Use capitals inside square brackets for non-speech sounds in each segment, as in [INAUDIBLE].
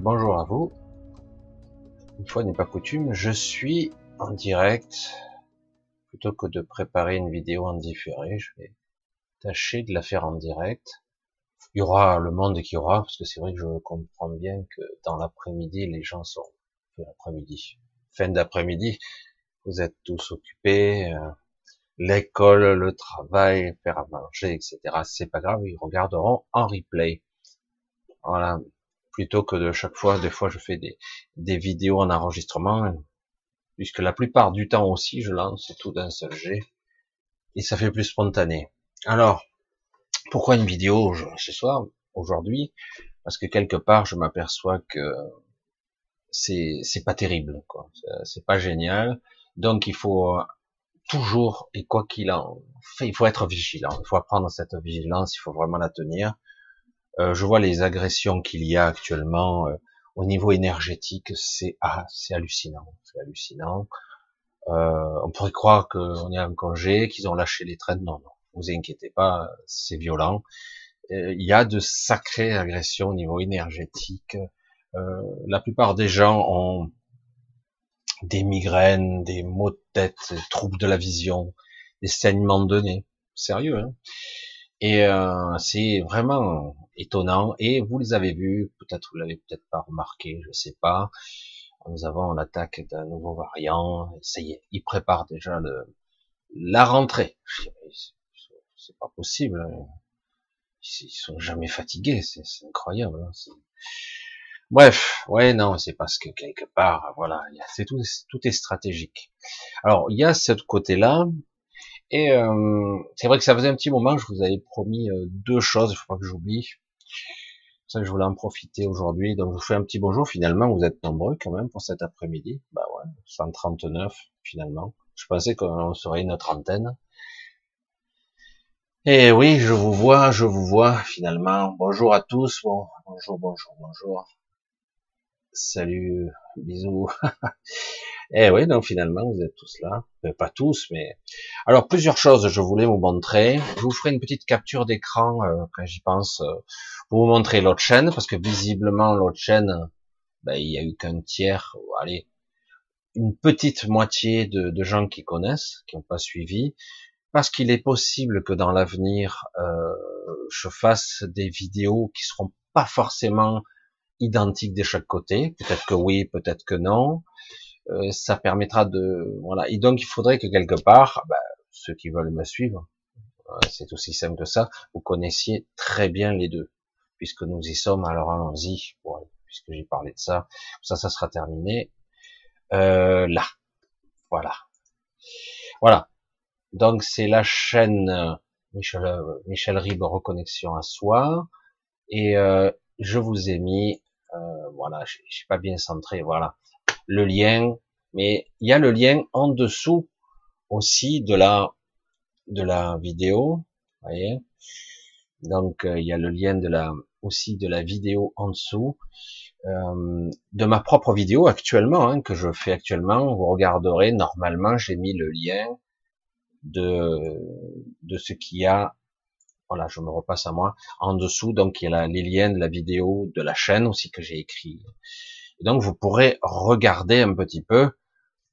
Bonjour à vous. Une fois n'est pas coutume, je suis en direct. Plutôt que de préparer une vidéo en différé, je vais tâcher de la faire en direct. Il y aura le monde qui aura, parce que c'est vrai que je comprends bien que dans l'après-midi, les gens sont l'après-midi, fin d'après-midi, vous êtes tous occupés, euh, l'école, le travail, faire à manger, etc. C'est pas grave, ils regarderont en replay. Voilà, plutôt que de chaque fois, des fois je fais des, des vidéos en enregistrement, puisque la plupart du temps aussi je lance tout d'un seul jet, et ça fait plus spontané. Alors, pourquoi une vidéo ce soir, aujourd'hui? Parce que quelque part je m'aperçois que c'est c'est pas terrible, quoi. C'est pas génial. Donc il faut toujours et quoi qu'il en fait, il faut être vigilant. Il faut apprendre cette vigilance. Il faut vraiment la tenir. Euh, je vois les agressions qu'il y a actuellement euh, au niveau énergétique, c'est ah, c'est hallucinant, c'est hallucinant. Euh, on pourrait croire qu'on est en congé, qu'ils ont lâché les traînes. Non, non, vous inquiétez pas, c'est violent. Il y a de sacrées agressions au niveau énergétique. la plupart des gens ont des migraines, des maux de tête, des troubles de la vision, des saignements de nez. Sérieux, hein? Et c'est vraiment étonnant. Et vous les avez vus, peut-être vous l'avez peut-être pas remarqué, je sais pas. Nous avons l'attaque d'un nouveau variant. Ça y est, ils préparent déjà le, la rentrée. C'est pas possible. Ils sont jamais fatigués, c'est incroyable. Hein. Bref, ouais, non, c'est parce que quelque part, voilà, c'est tout, tout est stratégique. Alors, il y a ce côté-là, et euh, c'est vrai que ça faisait un petit moment je vous avais promis euh, deux choses, il faut pas que j'oublie. C'est ça que je voulais en profiter aujourd'hui. Donc je vous fais un petit bonjour. Finalement, vous êtes nombreux quand même pour cet après-midi. Bah ouais, 139 finalement. Je pensais qu'on serait une trentaine. Et oui, je vous vois, je vous vois finalement. Bonjour à tous. Bon, bonjour, bonjour, bonjour. Salut, bisous. [LAUGHS] Et oui, donc finalement, vous êtes tous là. Euh, pas tous, mais... Alors, plusieurs choses je voulais vous montrer. Je vous ferai une petite capture d'écran euh, quand j'y pense. Euh, pour vous montrer l'autre chaîne, parce que visiblement l'autre chaîne, ben, il y a eu qu'un tiers, allez, une petite moitié de, de gens qui connaissent, qui n'ont pas suivi, parce qu'il est possible que dans l'avenir, je fasse des vidéos qui seront pas forcément identiques de chaque côté. Peut-être que oui, peut-être que non. Euh, ça permettra de voilà. Et donc il faudrait que quelque part, ben, ceux qui veulent me suivre, c'est aussi simple que ça, vous connaissiez très bien les deux. Puisque nous y sommes, alors allons-y, puisque j'ai parlé de ça, ça, ça sera terminé, euh, là, voilà, voilà, donc c'est la chaîne euh, Michel, euh, Michel Ribes Reconnexion à soi, et euh, je vous ai mis, euh, voilà, j'ai pas bien centré, voilà, le lien, mais il y a le lien en dessous aussi de la de la vidéo, voyez, donc il y a le lien de la aussi de la vidéo en dessous, euh, de ma propre vidéo actuellement, hein, que je fais actuellement. Vous regarderez, normalement, j'ai mis le lien de, de ce qu'il y a, voilà, je me repasse à moi, en dessous, donc il y a les liens de la vidéo de la chaîne aussi que j'ai écrit. Et donc vous pourrez regarder un petit peu,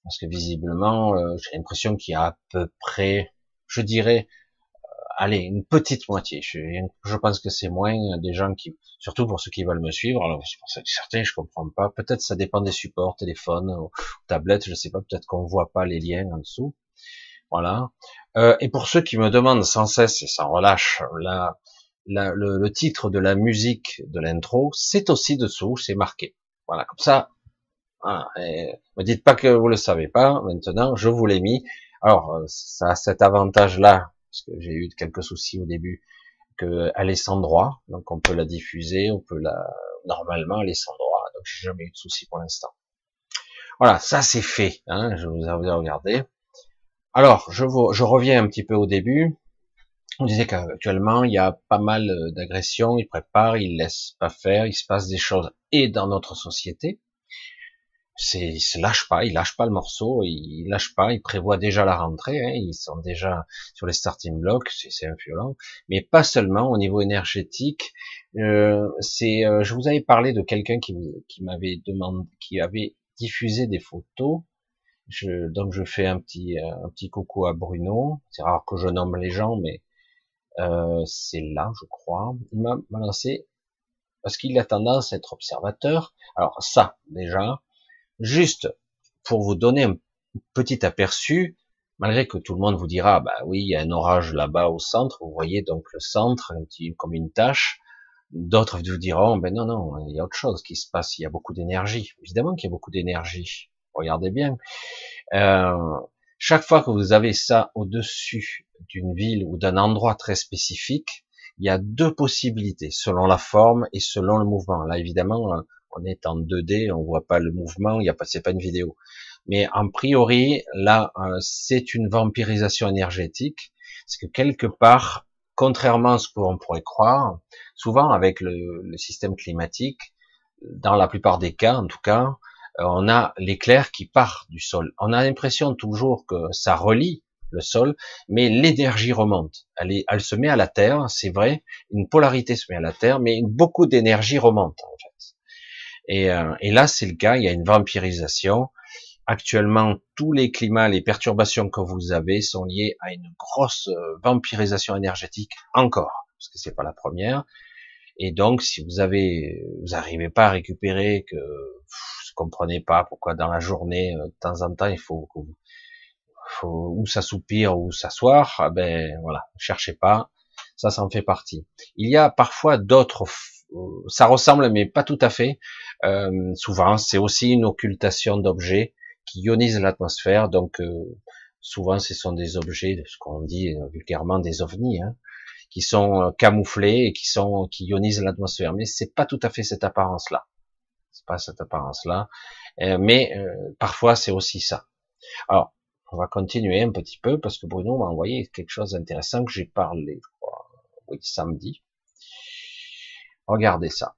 parce que visiblement, euh, j'ai l'impression qu'il y a à peu près, je dirais, allez, une petite moitié. Je, pense que c'est moins des gens qui, surtout pour ceux qui veulent me suivre. Alors, pour certains, je comprends pas. Peut-être ça dépend des supports, téléphone, ou, tablette, je sais pas. Peut-être qu'on voit pas les liens en dessous. Voilà. Euh, et pour ceux qui me demandent sans cesse et sans relâche, le, le, titre de la musique de l'intro, c'est aussi dessous, c'est marqué. Voilà, comme ça. Voilà. Et me dites pas que vous le savez pas. Maintenant, je vous l'ai mis. Alors, euh, ça a cet avantage-là parce que j'ai eu quelques soucis au début, que elle est sans droit, donc on peut la diffuser, on peut la, normalement elle est sans droit, donc j'ai jamais eu de soucis pour l'instant. Voilà, ça c'est fait, hein, je vous ai regardé. Alors, je, vous, je reviens un petit peu au début. On disait qu'actuellement, il y a pas mal d'agressions, ils préparent, ils laissent pas faire, il se passe des choses et dans notre société. c'est, il se lâche pas, il lâche pas le morceau, il, lâche pas, il prévoit déjà la rentrée, hein, ils sont déjà sur les starting blocks, c'est, un violent, mais pas seulement au niveau énergétique. Euh, c'est, euh, je vous avais parlé de quelqu'un qui, qui m'avait demandé, qui avait diffusé des photos. Je, donc je fais un petit, un petit coucou à Bruno. C'est rare que je nomme les gens, mais euh, c'est là, je crois. Il m'a lancé parce qu'il a tendance à être observateur. Alors ça, déjà, Juste pour vous donner un petit aperçu, malgré que tout le monde vous dira, bah oui, il y a un orage là-bas au centre, vous voyez donc le centre un petit, comme une tâche. D'autres vous diront, ben non, non, il y a autre chose qui se passe, il y a beaucoup d'énergie. Évidemment qu'il y a beaucoup d'énergie. Regardez bien. Euh, chaque fois que vous avez ça au-dessus d'une ville ou d'un endroit très spécifique, il y a deux possibilités selon la forme et selon le mouvement. Là, évidemment, on est en 2D, on voit pas le mouvement, il y a pas, c'est pas une vidéo. Mais en priori, là, euh, c'est une vampirisation énergétique, c'est que quelque part, contrairement à ce qu'on pourrait croire, souvent avec le, le, système climatique, dans la plupart des cas, en tout cas, euh, on a l'éclair qui part du sol. On a l'impression toujours que ça relie le sol, mais l'énergie remonte. Elle, est, elle se met à la terre, c'est vrai, une polarité se met à la terre, mais beaucoup d'énergie remonte en fait. Et, euh, et là, c'est le cas, il y a une vampirisation. Actuellement, tous les climats, les perturbations que vous avez sont liées à une grosse euh, vampirisation énergétique encore, parce que c'est pas la première. Et donc, si vous avez, vous n'arrivez pas à récupérer, que vous comprenez pas pourquoi dans la journée, euh, de temps en temps, il faut, faut ou s'assoupir ou s'asseoir, ah ben voilà, cherchez pas, ça, ça en fait partie. Il y a parfois d'autres ça ressemble, mais pas tout à fait. Euh, souvent, c'est aussi une occultation d'objets qui ionisent l'atmosphère. Donc, euh, souvent, ce sont des objets, ce qu'on dit euh, vulgairement des ovnis, hein, qui sont camouflés et qui sont qui ionisent l'atmosphère. Mais c'est pas tout à fait cette apparence-là. C'est pas cette apparence-là. mais parfois, c'est aussi ça. Alors, on va continuer un petit peu parce que Bruno m'a envoyé quelque chose d'intéressant que j'ai parlé, je crois, oui, samedi. Regardez ça.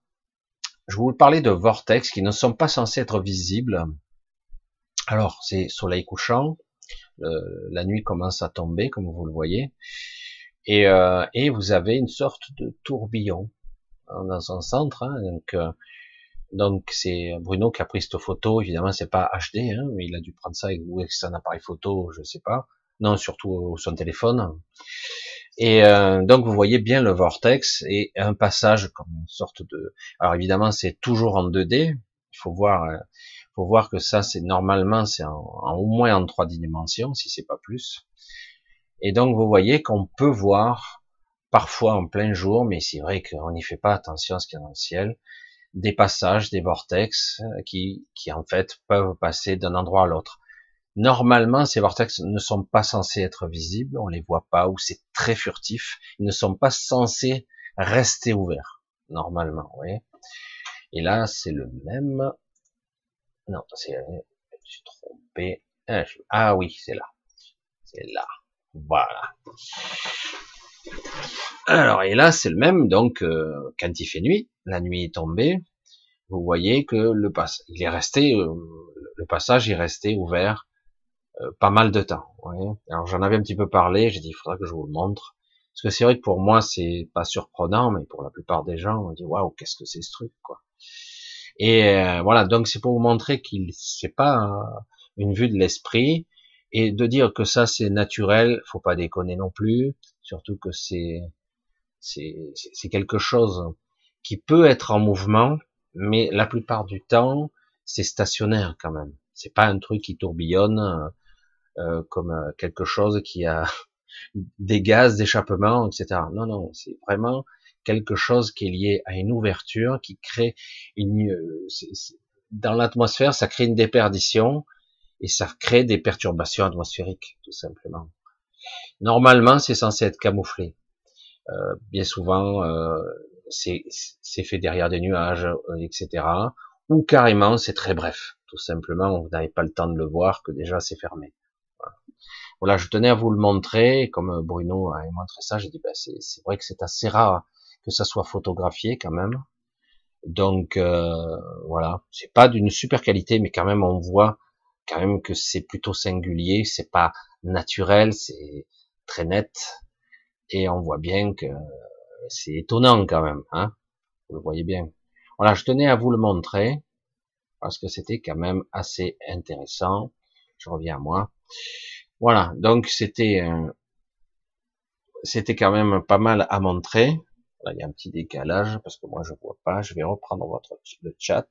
Je vous parler de vortex qui ne sont pas censés être visibles. Alors, c'est soleil couchant, la nuit commence à tomber, comme vous le voyez, et, euh, vous avez une sorte de tourbillon hein, dans son centre. Hein, donc, euh, donc c'est Bruno qui a pris cette photo. Évidemment, c'est pas HD, hein, mais il a dû prendre ça avec, son appareil photo, je sais pas. Non, surtout son téléphone. Et euh, donc vous voyez bien le vortex et un passage comme une sorte de. Alors évidemment c'est toujours en 2D. Il faut voir, euh, faut voir que ça c'est normalement c'est en, au moins en trois dimensions si c'est pas plus. Et donc vous voyez qu'on peut voir parfois en plein jour, mais c'est vrai qu'on n'y fait pas attention à ce qu'il y a dans le ciel, des passages, des vortex euh, qui, qui en fait peuvent passer d'un endroit à l'autre. Normalement, ces vortex ne sont pas censés être visibles, on les voit pas, ou c'est très furtif. Ils ne sont pas censés rester ouverts, normalement, voyez. Et là, c'est le même. Non, c'est, je suis trompé. Ah, ah oui, c'est là. C'est là. Voilà. Alors, et là, c'est le même, donc, euh, quand il fait nuit, la nuit est tombée, vous voyez que le il est resté, euh, le passage est resté ouvert euh, pas mal de temps. Alors j'en avais un petit peu parlé, j'ai dit il faudra que je vous le montre. Parce que c'est vrai que pour moi c'est pas surprenant, mais pour la plupart des gens on dit waouh qu'est-ce que c'est ce truc quoi? Et voilà donc c'est pour vous montrer qu'il c'est pas une vue de l'esprit et de dire que ça c'est naturel, faut pas déconner non plus, surtout que c'est c'est quelque chose qui peut être en mouvement, mais la plupart du temps c'est stationnaire quand même. C'est pas un truc qui tourbillonne euh, comme euh, quelque chose qui a [LAUGHS] des gaz d'échappement, etc. Non, non, c'est vraiment quelque chose qui est lié à une ouverture, qui crée une, euh, dans l'atmosphère, ça crée une déperdition et ça crée des perturbations atmosphériques, tout simplement. Normalement, c'est censé être camouflé. Euh, bien souvent, euh, c'est fait derrière des nuages, etc. Ou carrément, c'est très bref. Tout simplement, vous n'avez pas le temps de le voir, que déjà c'est fermé. Voilà, je tenais à vous le montrer, comme Bruno a montré ça, j'ai dit, ben, c'est vrai que c'est assez rare que ça soit photographié quand même. Donc euh, voilà, c'est pas d'une super qualité, mais quand même on voit quand même que c'est plutôt singulier, c'est pas naturel, c'est très net, et on voit bien que c'est étonnant quand même, hein. Vous le voyez bien. Voilà, je tenais à vous le montrer parce que c'était quand même assez intéressant. Je reviens à moi. Voilà, donc c'était c'était quand même pas mal à montrer. Là, il y a un petit décalage parce que moi je vois pas. Je vais reprendre votre le chat.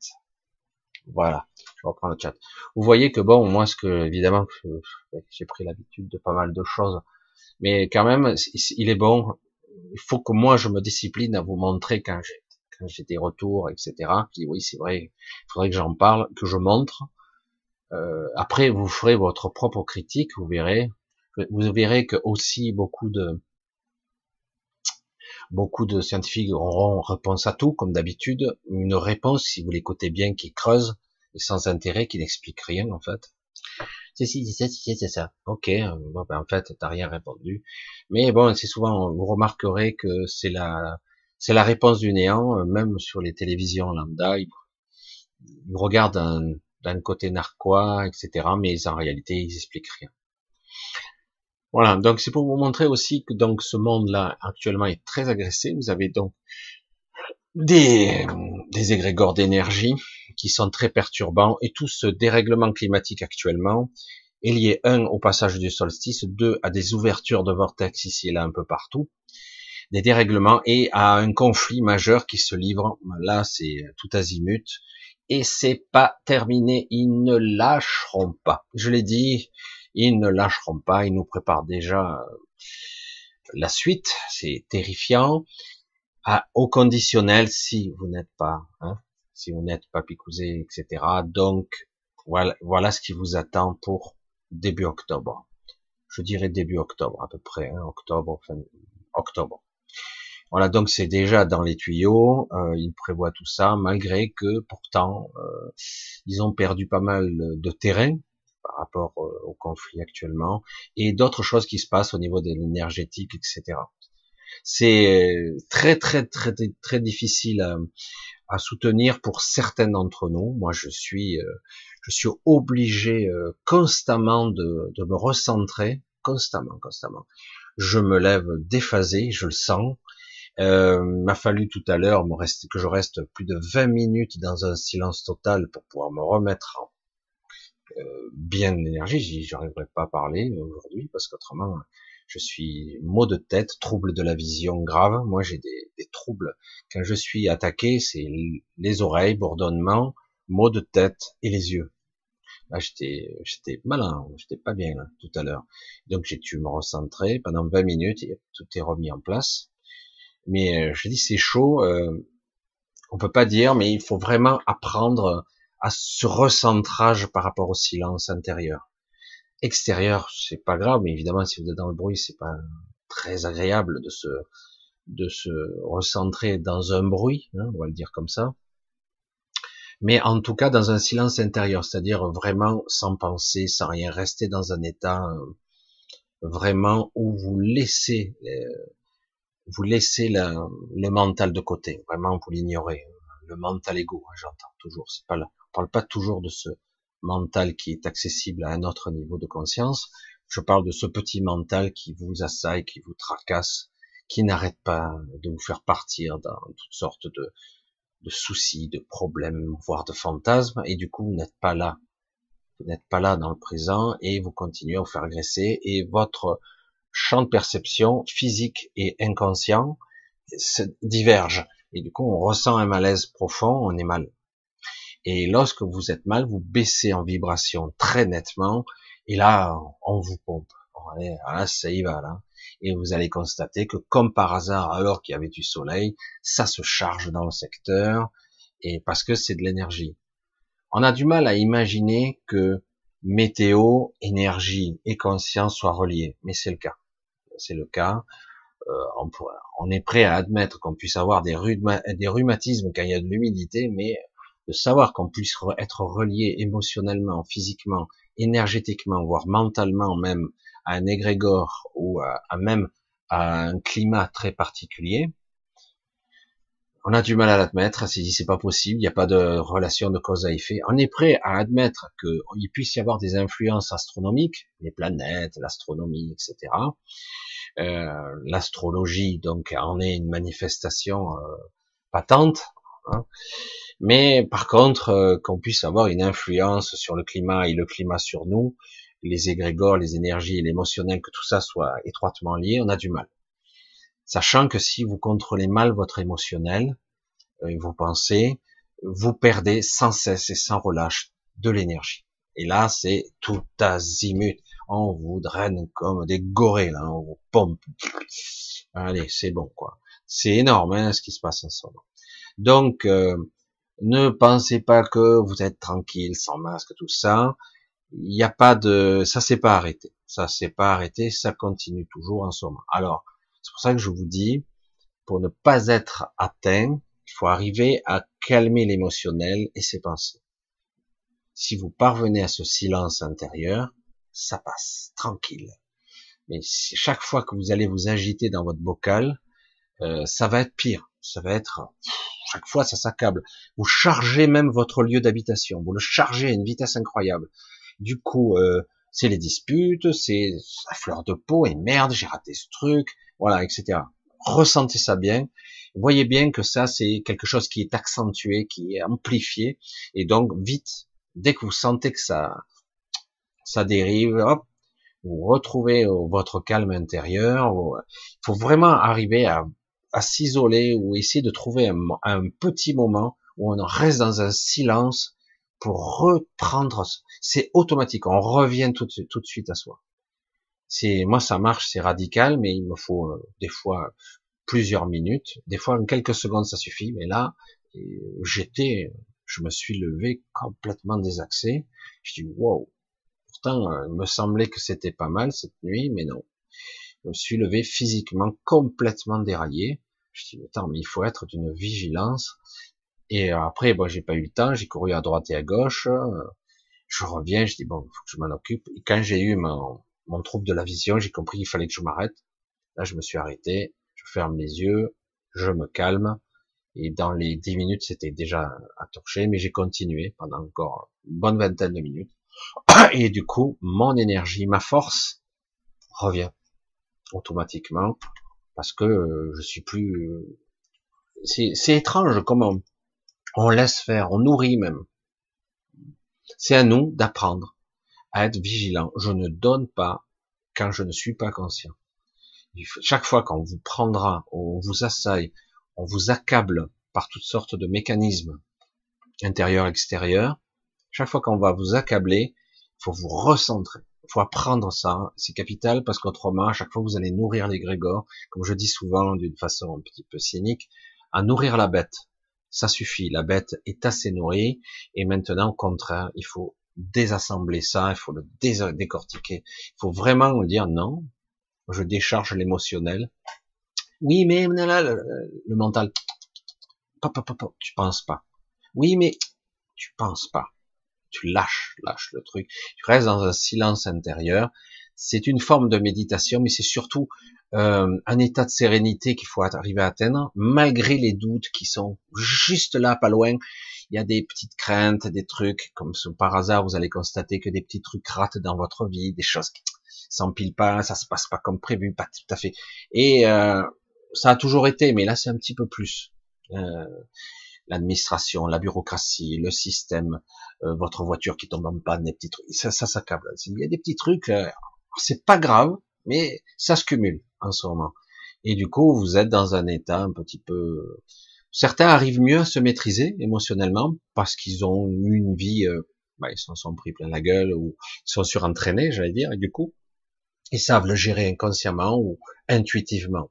Voilà, je reprends le chat. Vous voyez que bon, moi ce que évidemment j'ai pris l'habitude de pas mal de choses, mais quand même il est bon. Il faut que moi je me discipline à vous montrer quand j'ai quand j'ai des retours, etc. Oui, c'est vrai, il faudrait que j'en parle, que je montre. Euh, après, vous ferez votre propre critique, vous verrez. Vous verrez que aussi beaucoup de beaucoup de scientifiques auront réponse à tout, comme d'habitude. Une réponse, si vous l'écoutez bien, qui creuse et sans intérêt, qui n'explique rien en fait. C'est si, c'est c'est c'est ça. Ok, bon, ben, en fait, t'as rien répondu. Mais bon, c'est souvent, vous remarquerez que c'est la réponse du néant, euh, même sur les télévisions lambda. Ils, regardent d'un côté narquois, etc. Mais en réalité, ils expliquent rien. Voilà, donc c'est pour vous montrer aussi que donc ce monde-là actuellement est très agressé. Vous avez donc des, des égrégores d'énergie qui sont très perturbants et tout ce dérèglement climatique actuellement est lié un au passage du solstice, deux à des ouvertures de vortex ici et là un peu partout, des dérèglements et à un conflit majeur qui se livre. Là, c'est tout azimut. Et c'est pas terminé. Ils ne lâcheront pas. Je l'ai dit, ils ne lâcheront pas. Ils nous préparent déjà euh, la suite. C'est terrifiant. Au conditionnel, si vous n'êtes pas, hein, si vous n'êtes pas picousé, etc. Donc, voilà, voilà ce qui vous attend pour début octobre. Je dirais début octobre, à peu près, hein, octobre, fin octobre. Voilà, donc c'est déjà dans les tuyaux. Euh, ils prévoient tout ça, malgré que pourtant euh, ils ont perdu pas mal de terrain par rapport euh, au conflit actuellement, et d'autres choses qui se passent au niveau de l'énergétique, etc. C'est très très très très difficile à, à soutenir pour certains d'entre nous. Moi, je suis je suis obligé constamment de, de me recentrer, constamment, constamment. Je me lève déphasé, je le sens, euh, m'a fallu tout à l'heure que je reste plus de 20 minutes dans un silence total pour pouvoir me remettre en, euh, bien d'énergie. J'arriverai pas à parler aujourd'hui parce qu'autrement je suis maux de tête, trouble de la vision grave. Moi j'ai des, troubles quand je suis attaqué, c'est les oreilles, bourdonnement, maux de tête et les yeux. Là j'étais j'étais malin, j'étais pas bien là, tout à l'heure. Donc j'ai dû me recentrer pendant 20 minutes et tout est remis en place. Mais euh, je dis c'est chaud. Euh, on peut pas dire, mais il faut vraiment apprendre à ce recentrage par rapport au silence intérieur. Extérieur, c'est pas grave, mais évidemment, si vous êtes dans le bruit, c'est pas très agréable de se de se recentrer dans un bruit, hein, on va le dire comme ça. Mais en tout cas, dans un silence intérieur, c'est-à-dire vraiment sans penser, sans rien, rester dans un état euh, vraiment où vous laissez euh, vous laissez le mental de côté, vraiment vous l'ignorez. Le mental égo, hein, j'entends toujours. C'est pas là. On parle pas toujours de ce mental qui est accessible à un autre niveau de conscience. Je parle de ce petit mental qui vous assaille, qui vous tracasse, qui n'arrête pas de vous faire partir dans toutes sortes de, soucis, de problèmes, voire de fantasmes, et du coup vous n'êtes pas là. Vous n'êtes pas là dans le présent et vous continuez à vous faire agresser et votre champ de perception physique et inconscient se divergent. Et du coup, on ressent un malaise profond, on est mal. Et lorsque vous êtes mal, vous baissez en vibration très nettement, et là, on vous pompe. Là, ça y va, là. Et vous allez constater que, comme par hasard, alors qu'il y avait du soleil, ça se charge dans le secteur, et parce que c'est de l'énergie. On a du mal à imaginer que météo, énergie et conscience soient reliés, mais c'est le cas c'est le cas. Euh, on, on, est prêt à admettre qu'on puisse avoir des rhumatismes quand il y a de l'humidité, mais de savoir qu'on puisse être relié émotionnellement, physiquement, énergétiquement, voire mentalement même à un égrégore ou à, même à un climat très particulier, on a du mal à l'admettre, c'est c'est pas possible, il n'y a pas de relation de cause à effet. On est prêt à admettre qu'il puisse y avoir des influences astronomiques, les planètes, l'astronomie, etc. Euh, L'astrologie, donc, en est une manifestation euh, patente. Hein. Mais par contre, euh, qu'on puisse avoir une influence sur le climat et le climat sur nous, les égrégores, les énergies, l'émotionnel, que tout ça soit étroitement lié, on a du mal. Sachant que si vous contrôlez mal votre émotionnel, euh, vos pensées, vous perdez sans cesse et sans relâche de l'énergie. Et là, c'est tout azimut. On vous draine comme des gorées, là, on vous pompe. Allez, c'est bon, quoi. C'est énorme, hein, ce qui se passe en ce moment. Donc, euh, ne pensez pas que vous êtes tranquille, sans masque, tout ça. Il n'y a pas de, ça s'est pas arrêté. Ça s'est pas arrêté, ça continue toujours en moment. Alors, c'est pour ça que je vous dis, pour ne pas être atteint, il faut arriver à calmer l'émotionnel et ses pensées. Si vous parvenez à ce silence intérieur, ça passe, tranquille. Mais chaque fois que vous allez vous agiter dans votre bocal, euh, ça va être pire. Ça va être chaque fois ça s'accable. Vous chargez même votre lieu d'habitation. Vous le chargez à une vitesse incroyable. Du coup, euh, c'est les disputes, c'est la fleur de peau et merde, j'ai raté ce truc voilà, etc. Ressentez ça bien. Voyez bien que ça, c'est quelque chose qui est accentué, qui est amplifié, et donc vite, dès que vous sentez que ça, ça dérive, hop, vous retrouvez votre calme intérieur. Il faut vraiment arriver à, à s'isoler ou essayer de trouver un, petit moment où on reste dans un silence pour reprendre. C'est automatique, on revient tout, de suite à soi. C'est moi ça marche, c'est radical, mais il me faut euh, des fois plusieurs minutes, des fois en quelques secondes ça suffit. Mais là, j'étais, je me suis levé complètement désaxé. Je dis wow. Pourtant, euh, il me semblait que c'était pas mal cette nuit, mais non. Je me suis levé physiquement complètement déraillé. Je dis attends, mais il faut être d'une vigilance. Et euh, après, bon, j'ai pas eu le temps, j'ai couru à droite et à gauche. Je reviens, je dis bon, faut que je m'en occupe. Et quand j'ai eu mon, mon trouble de la vision, j'ai compris qu'il fallait que je m'arrête. Là, je me suis arrêté, je ferme les yeux, je me calme, et dans les dix minutes, c'était déjà à torcher, mais j'ai continué pendant encore une bonne vingtaine de minutes. [COUGHS] Et du coup, mon énergie, ma force revient automatiquement parce que euh, je suis plus. Euh, c'est étrange comment on laisse faire, on nourrit même. C'est à nous d'apprendre être vigilant. Je ne donne pas quand je ne suis pas conscient. chaque fois qu'on vous prendra, on vous assaille, on vous accable par toutes sortes de mécanismes intérieurs, extérieurs, chaque fois qu'on va vous accabler, il faut vous recentrer. Faut apprendre ça, c'est capital parce qu'autrement, à chaque fois vous allez nourrir les grégores, comme je dis souvent d'une façon un petit peu cynique, à nourrir la bête. Ça suffit, la bête est assez nourrie et maintenant, au contraire, il faut désassembler ça, il faut le décortiquer. Il faut vraiment dire non, je décharge l'émotionnel. Oui, mais là, le, le mental, tu penses pas. Oui, mais tu penses pas. Tu lâches, lâches le truc. Tu restes dans un silence intérieur. C'est une forme de méditation, mais c'est surtout euh, un état de sérénité qu'il faut arriver à atteindre, malgré les doutes qui sont juste là, pas loin, il y a des petites craintes, des trucs, comme par hasard, vous allez constater que des petits trucs ratent dans votre vie, des choses qui s'empilent pas, ça se passe pas comme prévu, pas tout à fait. Et euh, ça a toujours été, mais là c'est un petit peu plus. Euh, L'administration, la bureaucratie, le système, euh, votre voiture qui tombe en panne, des petits trucs, ça, ça s'accable. Il y a des petits trucs, euh, c'est pas grave, mais ça se cumule en ce moment. Et du coup, vous êtes dans un état un petit peu Certains arrivent mieux à se maîtriser émotionnellement parce qu'ils ont eu une vie, euh, bah, ils s'en sont pris plein la gueule ou ils sont surentraînés, j'allais dire, et du coup, ils savent le gérer inconsciemment ou intuitivement.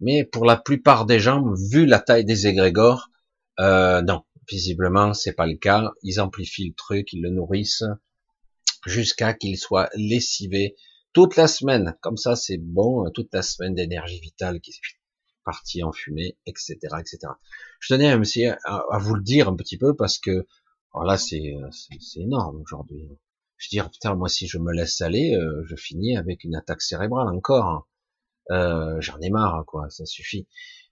Mais pour la plupart des gens, vu la taille des égrégores, euh, non, visiblement c'est pas le cas. Ils amplifient le truc, ils le nourrissent jusqu'à qu'il soit lessivé toute la semaine. Comme ça, c'est bon, toute la semaine d'énergie vitale qui parti en fumée, etc., etc. Je tenais à, vous le dire un petit peu parce que alors là c'est c'est énorme aujourd'hui. Je dis putain moi si je me laisse aller, euh, je finis avec une attaque cérébrale encore. Euh, J'en ai marre, quoi, ça suffit.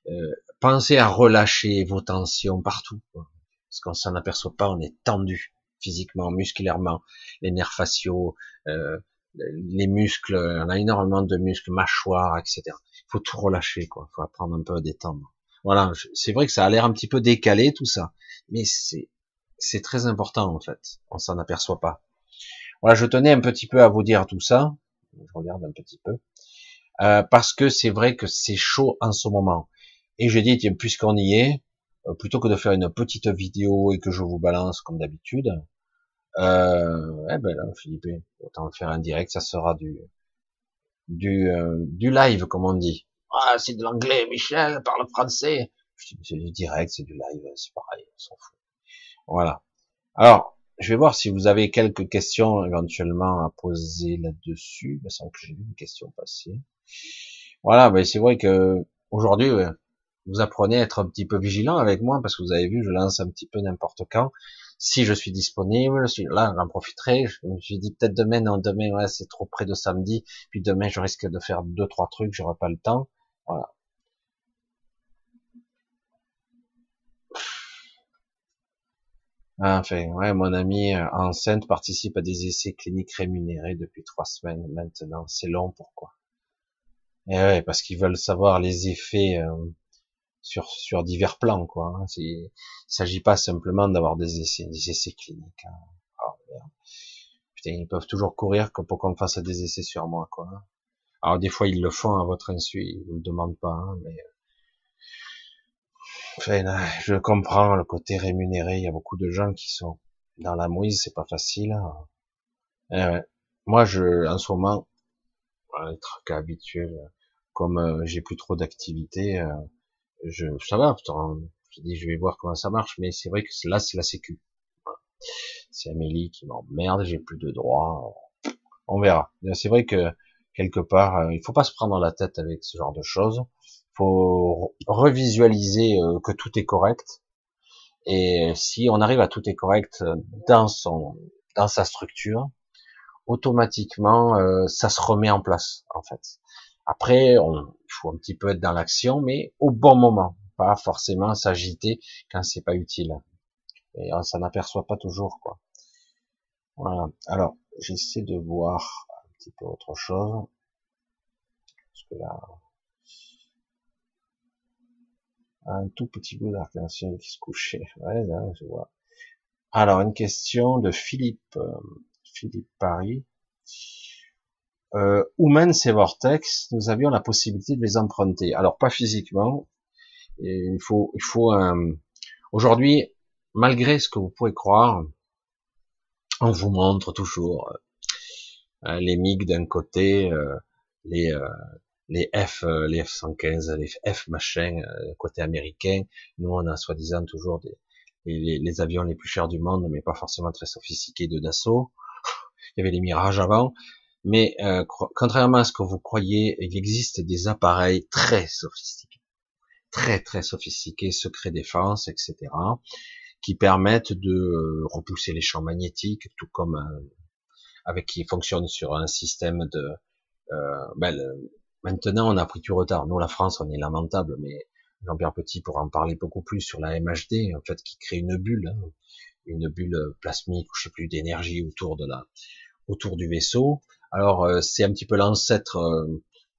Euh, pensez à relâcher vos tensions partout, parce qu'on s'en aperçoit pas, on est tendu physiquement, musculairement, les nerfs faciaux, euh, les muscles, on a énormément de muscles, mâchoires, etc. Il faut tout relâcher, quoi. Faut apprendre un peu à détendre. Voilà, c'est vrai que ça a l'air un petit peu décalé tout ça, mais c'est c'est très important en fait. On s'en aperçoit pas. Voilà, je tenais un petit peu à vous dire tout ça. Je regarde un petit peu euh, parce que c'est vrai que c'est chaud en ce moment. Et je dis tiens, puisqu'on y est, euh, plutôt que de faire une petite vidéo et que je vous balance comme d'habitude, euh, eh ben là, Philippe, autant faire un direct, ça sera du du euh, du live comme on dit. Ah, c'est de l'anglais, Michel parle français. Je dis, c'est du direct, c'est du live, c'est pareil, on s'en fout. Voilà. Alors, je vais voir si vous avez quelques questions éventuellement à poser là-dessus. Il me semble que j'ai vu une question passer. Voilà, ben c'est vrai que aujourd'hui, vous apprenez à être un petit peu vigilant avec moi parce que vous avez vu, je lance un petit peu n'importe quand. Si je suis disponible, là, j'en profiterai. Je me suis dit peut-être demain, non, demain, ouais, c'est trop près de samedi. Puis demain, je risque de faire deux, trois trucs, j'aurai pas le temps. Voilà. Enfin, ouais, mon ami euh, enceinte participe à des essais cliniques rémunérés depuis trois semaines maintenant. C'est long, pourquoi? Eh ouais, parce qu'ils veulent savoir les effets euh, sur divers plans, quoi. Hein. Il s'agit pas simplement d'avoir des essais, des essais cliniques. Hein. Oh, Putain, ils peuvent toujours courir pour qu'on fasse des essais sur moi, quoi. Alors des fois ils le font à votre insu, ils vous le demandent pas, hein, mais je comprends le côté rémunéré. Il y a beaucoup de gens qui sont dans la mouise, c'est pas facile. Eh Moi, je, en ce moment, un truc habituel, comme euh, j'ai plus trop d'activité, euh, je, ça va. Je dis, je vais voir comment ça marche, mais c'est vrai que là, c'est la sécu. C'est Amélie qui m'emmerde, j'ai plus de droits. On verra. C'est vrai que quelque part, euh, il faut pas se prendre la tête avec ce genre de choses faut revisualiser euh, que tout est correct. Et si on arrive à tout est correct euh, dans son, dans sa structure, automatiquement, euh, ça se remet en place, en fait. Après, on, faut un petit peu être dans l'action, mais au bon moment, pas forcément s'agiter quand c'est pas utile. Et on s'en aperçoit pas toujours, quoi. Voilà. Alors, j'essaie de voir un petit peu autre chose. Parce que là, un tout petit bout d'arc-en-ciel qui se couchait. [LAUGHS] Ouais, là, je vois. Alors, une question de Philippe, euh, Philippe Paris. Euh, Oumen ces vortex, nous avions la possibilité de les emprunter. Alors, pas physiquement. Et il faut, il faut un... Aujourd'hui, malgré ce que vous pouvez croire, on vous montre toujours euh, les MIG d'un côté, euh, les, euh, les F, euh, les F-115, les F machin, euh, côté américain. Nous, on a soi-disant toujours des, les, avions les plus chers du monde, mais pas forcément très sophistiqués de Dassault. Il y avait les Mirages avant. Mais euh, contrairement à ce que vous croyez, il existe des appareils très sophistiqués, très très sophistiqués, secret défense, etc., qui permettent de repousser les champs magnétiques, tout comme avec qui fonctionnent sur un système de euh, ben, Maintenant, on a pris du retard. Nous, la France, on est lamentable, mais Jean-Pierre Petit pourra en parler beaucoup plus sur la MHD, en fait, qui crée une bulle, hein, une bulle plasmique, ou je sais plus, d'énergie autour de la, autour du vaisseau. Alors, euh, c'est un petit peu l'ancêtre euh,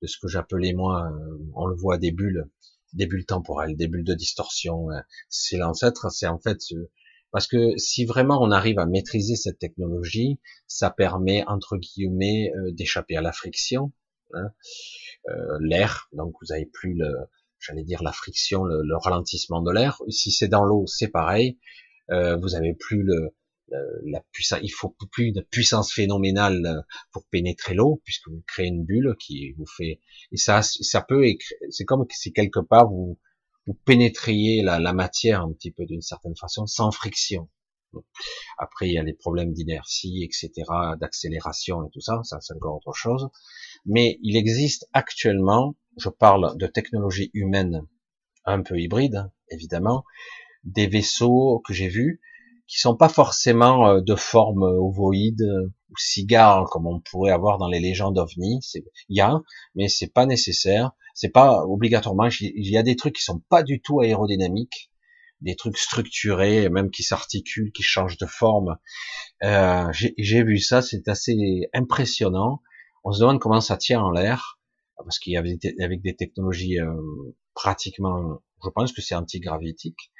de ce que j'appelais moi, euh, on le voit, des bulles, des bulles temporelles, des bulles de distorsion. C'est l'ancêtre, c'est en fait parce que si vraiment on arrive à maîtriser cette technologie, ça permet entre guillemets d'échapper à la friction. Hein. L'air, donc vous avez plus le, j'allais dire la friction, le, ralentissement de l'air. Si c'est dans l'eau, c'est pareil. Vous avez plus le, la puissance, il faut plus de puissance phénoménale euh, pour pénétrer l'eau, puisque vous créez une bulle qui vous fait, et ça, ça peut, c'est comme si quelque part vous, vous pénétriez la, la matière un petit peu d'une certaine façon sans friction. Après, il y a les problèmes d'inertie, etc., d'accélération et tout ça, ça c'est encore autre chose. Mais il existe actuellement, je parle de technologie humaine un peu hybride, évidemment, des vaisseaux que j'ai vus qui sont pas forcément euh, de forme ovoïde ou cigare comme on pourrait avoir dans les légendes ovni. Il y a, mais c'est pas nécessaire. C'est pas obligatoirement. Il y a des trucs qui sont pas du tout aérodynamiques, des trucs structurés, même qui s'articulent, qui changent de forme. Euh, J'ai vu ça, c'est assez impressionnant. On se demande comment ça tient en l'air, parce qu'il y avait avec des technologies euh, pratiquement, je pense que c'est antigravitique.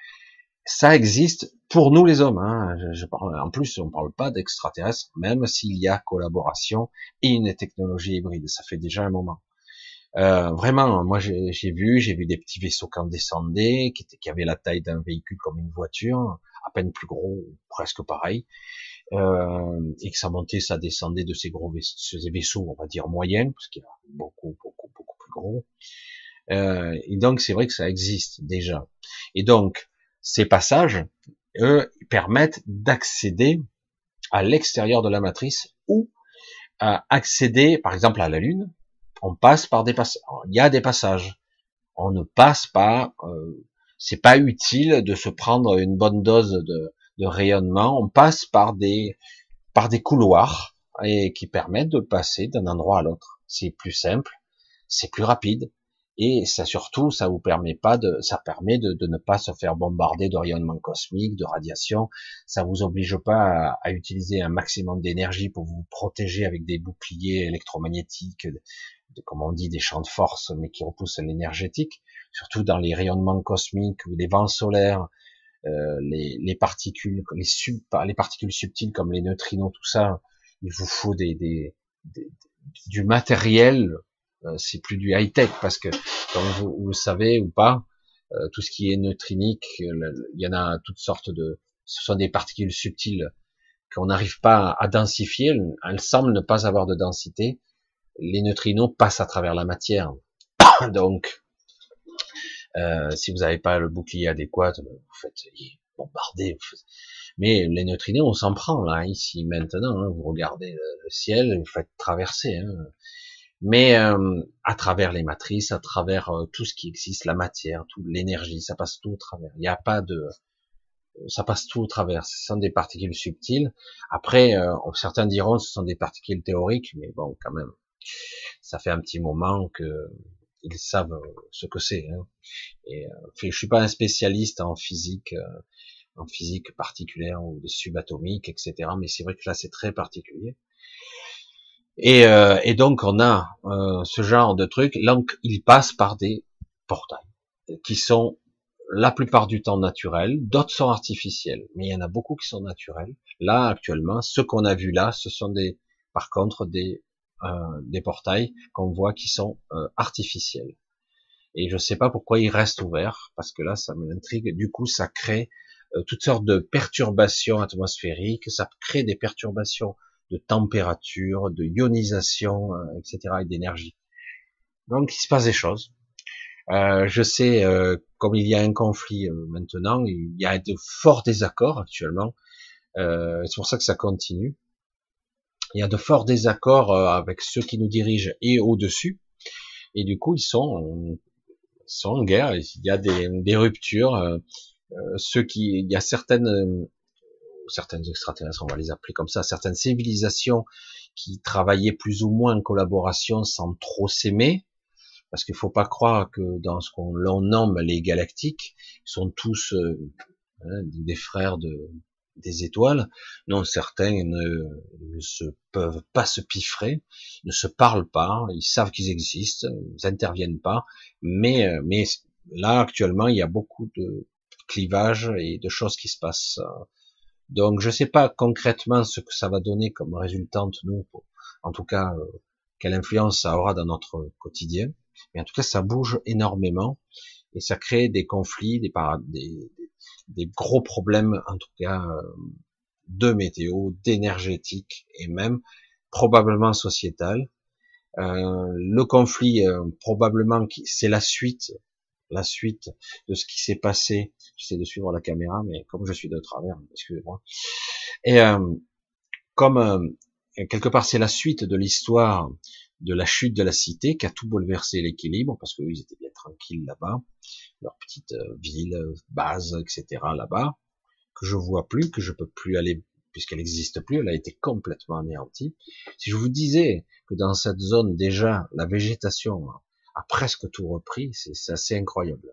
Ça existe pour nous les hommes. Hein. Je, parle, en plus, on ne parle pas d'extraterrestres, même s'il y a collaboration et une technologie hybride. Ça fait déjà un moment. Euh, vraiment, moi j'ai vu, j'ai vu des petits vaisseaux qui en descendaient, qui, qui avaient la taille d'un véhicule comme une voiture, à peine plus gros, presque pareil, euh, et que ça montait, ça descendait de ces gros vaisseaux, vaisseaux, on va dire moyens, parce qu'il y a beaucoup, beaucoup, beaucoup plus gros. Euh, et donc c'est vrai que ça existe déjà. Et donc ces passages, eux, permettent d'accéder à l'extérieur de la matrice ou à accéder, par exemple, à la Lune. On passe par des passages. Il y a des passages. On ne passe pas. Euh, c'est pas utile de se prendre une bonne dose de, de rayonnement. On passe par des par des couloirs et qui permettent de passer d'un endroit à l'autre. C'est plus simple, c'est plus rapide, et ça surtout, ça vous permet pas de, ça permet de, de ne pas se faire bombarder de rayonnement cosmique, de radiation. Ça vous oblige pas à, utiliser un maximum d'énergie pour vous protéger avec des boucliers électromagnétiques, de, comme on dit, des champs de force, mais qui repoussent l'énergétique. Surtout dans les rayonnements cosmiques ou les vents solaires, euh, les, les, particules, les, sub, les particules subtiles comme les neutrinos, tout ça, il vous faut des, des, du matériel c'est plus du high tech parce que comme vous, le savez ou pas, euh, tout ce qui est neutrinique, il y en a toutes sortes de, ce sont des particules subtiles qu'on n'arrive pas à densifier. Elles semblent ne pas avoir de densité. Les neutrinos passent à travers la matière. [COUGHS] Donc, euh, si vous n'avez pas le bouclier adéquat, vous faites bombarder. Mais les neutrinos, on s'en prend là, ici, maintenant. Hein. vous regardez le, ciel, vous faites traverser. Hein mais euh, à travers les matrices, à travers euh, tout ce qui existe, la matière, toute l'énergie, ça passe tout au travers. Il n'y a pas de, ça passe tout au travers. Ce sont des particules subtiles. Après, euh, certains diront ce sont des particules théoriques, mais bon, quand même, ça fait un petit moment que ils savent ce que c'est. Hein. Et je suis pas un spécialiste en physique, en physique particulière ou des subatomiques, etc. Mais c'est vrai que là, c'est très particulier. Et, euh, et donc on a euh, ce genre de truc. Là, il passe par des portails qui sont la plupart du temps naturels, d'autres sont artificiels, mais il y en a beaucoup qui sont naturels. Là, actuellement, ce qu'on a vu là, ce sont des, par contre, des euh, des portails qu'on voit qui sont euh, artificiels. Et je ne sais pas pourquoi ils restent ouverts, parce que là, ça m'intrigue. Du coup, ça crée euh, toutes sortes de perturbations atmosphériques, ça crée des perturbations de température, de ionisation, euh, etc., et d'énergie. Donc, il se passe des choses. Euh, je sais, euh, comme il y a un conflit maintenant, il y a de forts désaccords actuellement. c'est pour ça que ça continue. Il y a de forts désaccords avec ceux qui nous dirigent et au-dessus. Et du coup, ils sont, sont en guerre. Il y a des, des ruptures. ceux qui, il y a certaines certaines extraterrestres, on va les appeler comme ça, certaines civilisations qui travaillaient plus ou moins en collaboration sans trop s'aimer, parce qu'il faut pas croire que dans ce qu'on nomme les galactiques, ils sont tous euh, hein, des frères de des étoiles. Non, certains ne, se peuvent pas se piffrer, ne se parlent pas, ils savent qu'ils existent, ils interviennent pas, mais euh, mais là actuellement il y a beaucoup de clivages et de choses qui se passent euh, donc je ne sais pas concrètement ce que ça va donner comme résultante nous, en tout cas euh, quelle influence ça aura dans notre quotidien. Mais en tout cas ça bouge énormément et ça crée des conflits, des, des, des gros problèmes en tout cas euh, de météo, d'énergétique et même probablement sociétal. Euh, le conflit probablement c'est la suite la suite de ce qui s'est passé. J'essaie de suivre la caméra, mais comme je suis de travers, excusez-moi. Et euh, comme euh, quelque part c'est la suite de l'histoire de la chute de la cité qui a tout bouleversé l'équilibre, parce qu'ils étaient bien tranquilles là-bas, leur petite euh, ville, base, etc. là-bas, que je vois plus, que je peux plus aller puisqu'elle n'existe plus, elle a été complètement anéantie. Si je vous disais que dans cette zone déjà la végétation a presque tout repris, c'est assez incroyable.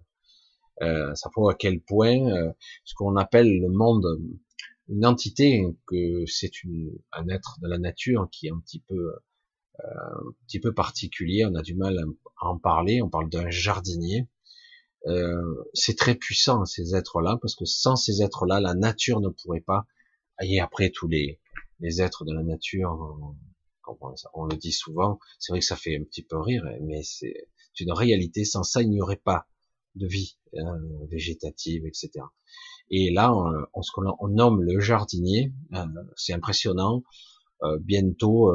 Euh, ça prouve à quel point euh, ce qu'on appelle le monde, une entité, que c'est un être de la nature qui est un petit peu, euh, un petit peu particulier. On a du mal à en parler. On parle d'un jardinier. Euh, c'est très puissant ces êtres-là parce que sans ces êtres-là, la nature ne pourrait pas. Et après tous les, les êtres de la nature, on, le dit souvent. C'est vrai que ça fait un petit peu rire, mais c'est une réalité. Sans ça, il n'y aurait pas de vie euh, végétative, etc. Et là, on, nomme le jardinier, euh, c'est impressionnant. Euh, bientôt,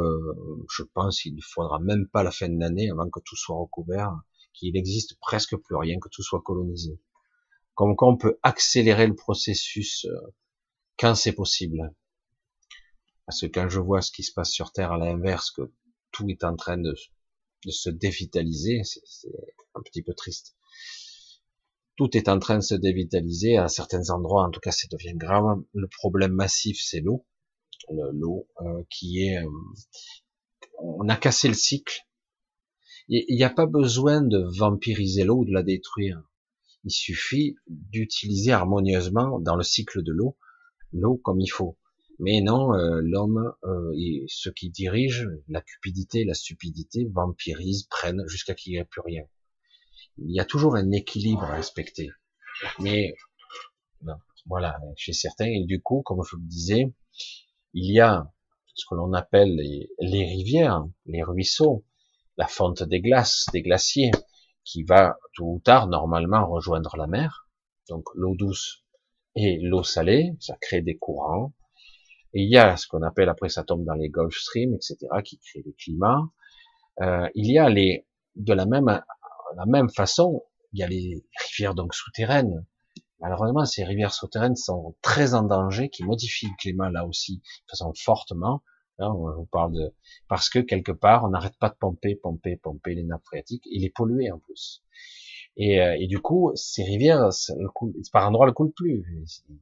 je pense qu'il ne faudra même pas la fin de l'année avant que tout soit recouvert, qu'il existe presque plus rien, que tout soit colonisé. Comme quoi on peut accélérer le processus quand c'est possible. Parce que quand je vois ce qui se passe sur Terre à l'inverse, que tout est en train de, se dévitaliser, c'est un petit peu triste tout est en train de se dévitaliser à certains endroits. En tout cas, ça devient grave. Le problème massif, c'est l'eau, l'eau euh, qui est. Euh, on a cassé le cycle. Il n'y a pas besoin de vampiriser l'eau de la détruire. Il suffit d'utiliser harmonieusement dans le cycle de l'eau l'eau comme il faut. Mais non, euh, l'homme et ceux qui dirigent, la cupidité, la stupidité, vampirisent, prennent jusqu'à qu'il n'y ait plus rien il y a toujours un équilibre à respecter. Mais voilà, chez certains, et du coup, comme je vous le disais, il y a ce que l'on appelle les, rivières, les ruisseaux, la fonte des glaces, des glaciers, qui va tôt ou tard normalement rejoindre la mer. Donc l'eau douce et l'eau salée, ça crée des courants. Et il y a ce qu'on appelle, après ça tombe dans les Gulf Stream, etc., qui crée des climats. Euh, il y a les, de la même la même façon, il y a les rivières donc souterraines. Malheureusement, ces rivières souterraines sont très en danger, qui modifient le climat là aussi, de façon fortement. Là, on vous parle de parce que quelque part, on n'arrête pas de pomper, pomper, pomper les nappes phréatiques. Il est pollué en plus. Et, euh, et du coup, ces rivières, par endroit, ne coulent plus.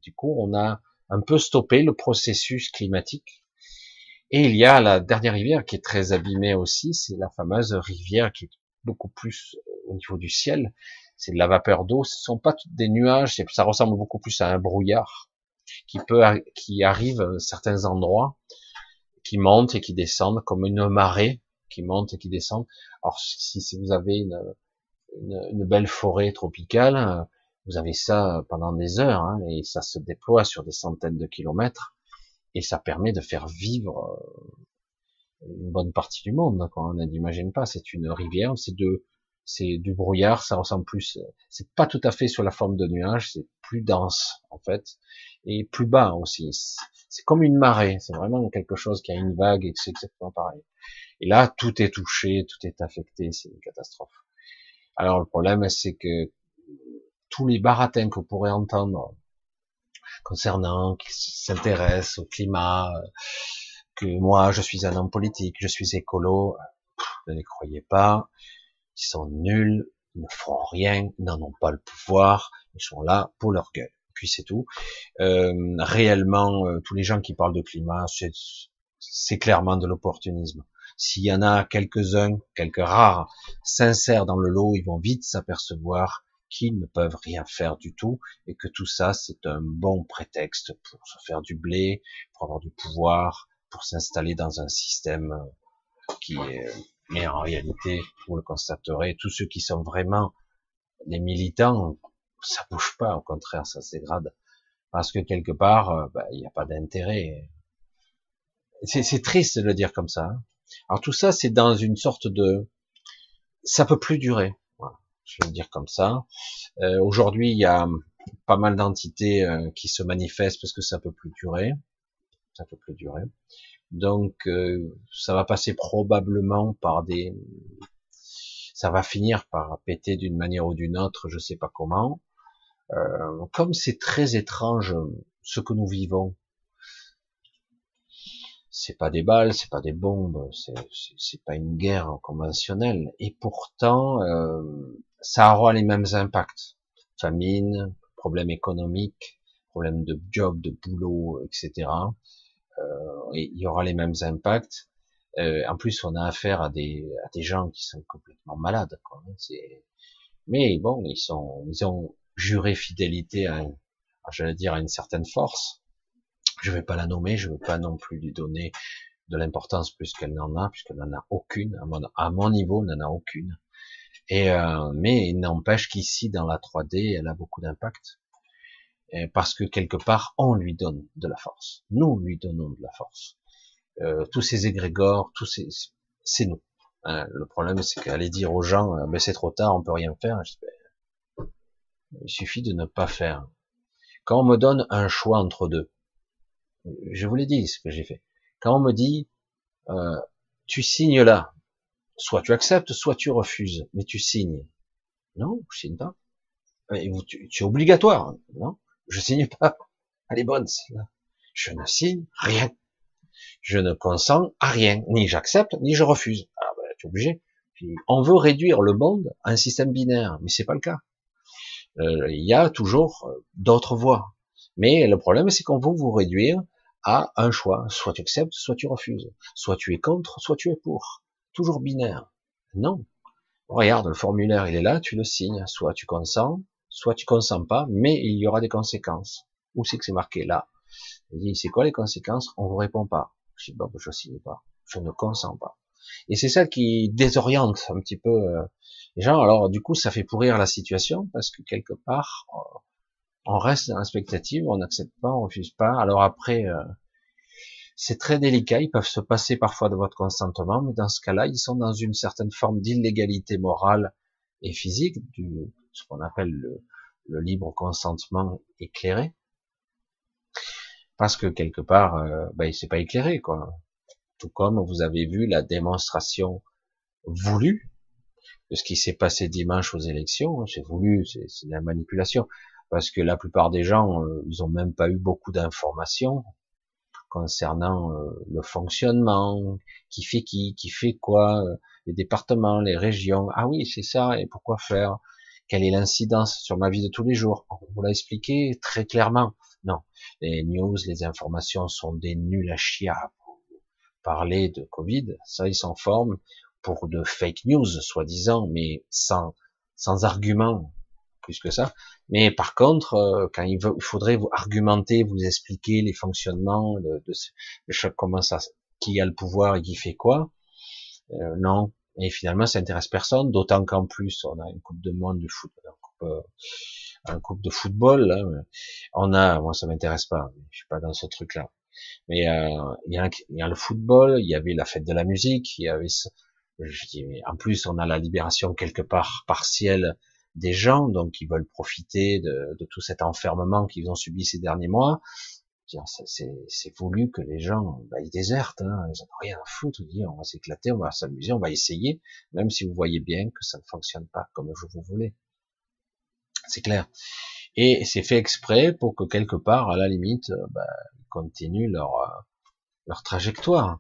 Du coup, on a un peu stoppé le processus climatique. Et il y a la dernière rivière qui est très abîmée aussi, c'est la fameuse rivière qui est beaucoup plus au niveau du ciel, c'est de la vapeur d'eau, ce sont pas des nuages, ça ressemble beaucoup plus à un brouillard qui peut, qui arrive à certains endroits, qui monte et qui descendent comme une marée qui monte et qui descend. Alors si, si vous avez une, belle forêt tropicale, vous avez ça pendant des heures hein, et ça se déploie sur des centaines de kilomètres et ça permet de faire vivre euh, une bonne partie du monde. On n'imagine pas, c'est une rivière, c'est de c'est du brouillard, ça ressemble plus, c'est pas tout à fait sur la forme de nuage, c'est plus dense en fait, et plus bas aussi. C'est comme une marée, c'est vraiment quelque chose qui a une vague et c'est exactement pareil. Et là, tout est touché, tout est affecté, c'est une catastrophe. Alors le problème, c'est que tous les baratins que vous pourrez entendre concernant, qui s'intéressent au climat, que moi je suis un homme politique, je suis écolo, ne les croyez pas, ils sont nuls, ils ne feront rien, ils n'en ont pas le pouvoir, ils sont là pour leur gueule. Puis c'est tout. Euh, réellement, euh, tous les gens qui parlent de climat, c'est clairement de l'opportunisme. S'il y en a quelques-uns, quelques rares, sincères dans le lot, ils vont vite s'apercevoir qu'ils ne peuvent rien faire du tout et que tout ça, c'est un bon prétexte pour se faire du blé, pour avoir du pouvoir, pour s'installer dans un système qui est mais en réalité, vous le constaterez, tous ceux qui sont vraiment des militants, ça bouge pas, au contraire, ça se dégrade. Parce que quelque part, euh, bah, il n'y a pas d'intérêt. C'est triste de le dire comme ça. Hein. Alors tout ça, c'est dans une sorte de... Ça peut plus durer. Je vais le dire comme ça. Euh, Aujourd'hui, il y a pas mal d'entités euh, qui se manifestent parce que ça peut plus durer. Ça peut plus durer. Donc euh, ça va passer probablement par des, ça va finir par péter d'une manière ou d'une autre, je sais pas comment. Euh, comme c'est très étrange ce que nous vivons, c'est pas des balles, c'est pas des bombes, c'est pas une guerre conventionnelle, et pourtant euh, ça aura les mêmes impacts famine, problèmes économiques, problème de job, de boulot, etc. Euh, il y aura les mêmes impacts. Euh, en plus, on a affaire à des, à des gens qui sont complètement malades. Quoi. Mais bon, ils sont, ils ont juré fidélité à, j'allais dire, à une certaine force. Je vais pas la nommer, je veux pas non plus lui donner de l'importance plus qu'elle n'en a, puisqu'elle n'en a aucune. À mon, niveau, elle n'en a aucune. Euh, mais il n'empêche qu'ici, dans la 3D, elle a beaucoup d'impact. Parce que quelque part, on lui donne de la force. Nous lui donnons de la force. Euh, tous ces égrégores, tous ces, c'est nous. Hein, le problème, c'est qu'aller dire aux gens, euh, ben c'est trop tard, on peut rien faire. il suffit de ne pas faire. Quand on me donne un choix entre deux, je vous l'ai dit ce que j'ai fait. Quand on me dit, euh, tu signes là, soit tu acceptes, soit tu refuses, mais tu signes. Non, je signe pas. Tu, es obligatoire, non Je signe pas. Est bonne, là. Je ne signe rien je ne consens à rien, ni j'accepte, ni je refuse. Ah ben, tu es obligé. on veut réduire le monde à un système binaire, mais c'est pas le cas. Euh, il y a toujours euh, d'autres voies. Mais le problème, c'est qu'on veut vous réduire à un choix. Soit tu acceptes, soit tu refuses. Soit tu es contre, soit tu es pour. Toujours binaire. Non. Regarde, le formulaire, il est là, tu le signes. Soit tu consens, soit tu consens pas, mais il y aura des conséquences. Où c'est que c'est marqué? Là dit, c'est quoi les conséquences? On vous répond pas. Je dis, bon, je signe pas. Je ne consens pas. Et c'est ça qui désoriente un petit peu euh, les gens. Alors, du coup, ça fait pourrir la situation parce que quelque part, on reste dans l'expectative, on n'accepte pas, on refuse pas. Alors après, euh, c'est très délicat. Ils peuvent se passer parfois de votre consentement, mais dans ce cas-là, ils sont dans une certaine forme d'illégalité morale et physique, du, ce qu'on appelle le, libre consentement éclairé parce que quelque part, euh, ben, c'est pas éclairé, quoi. Tout comme vous avez vu la démonstration voulue de ce qui s'est passé dimanche aux élections, c'est voulu, c'est de la manipulation, parce que la plupart des gens, euh, ils ont même pas eu beaucoup d'informations concernant euh, le fonctionnement, qui fait qui, qui fait quoi, euh, les départements, les régions. Ah oui, c'est ça, et pourquoi faire? Quelle est l'incidence sur ma vie de tous les jours? On vous l'a expliqué très clairement. Non, les news, les informations sont des nuls à chier parler de Covid. Ça, ils s'en forment pour de fake news, soi-disant, mais sans, sans argument plus que ça. Mais par contre, euh, quand il, faudrait vous argumenter, vous expliquer les fonctionnements de, de, comment ça, qui a le pouvoir et qui fait quoi, euh, non. Et finalement, ça intéresse personne, d'autant qu'en plus, on a une coupe de monde du foot, euh, coupe de football. Là. On a, moi ça m'intéresse pas, je suis pas dans ce truc-là. Mais euh, il, y a, y a le football, il y avait la fête de la musique, il y avait, je dis, mais en plus on a la libération quelque part partielle des gens, donc ils veulent profiter de, de tout cet enfermement qu'ils ont subi ces derniers mois. C'est voulu que les gens bah, ils désertent, hein, ils n'ont rien à foutre, ils on va s'éclater, on va s'amuser, on va essayer, même si vous voyez bien que ça ne fonctionne pas comme je vous voulais c'est clair. Et c'est fait exprès pour que quelque part, à la limite, euh, bah, ils continuent leur, euh, leur trajectoire.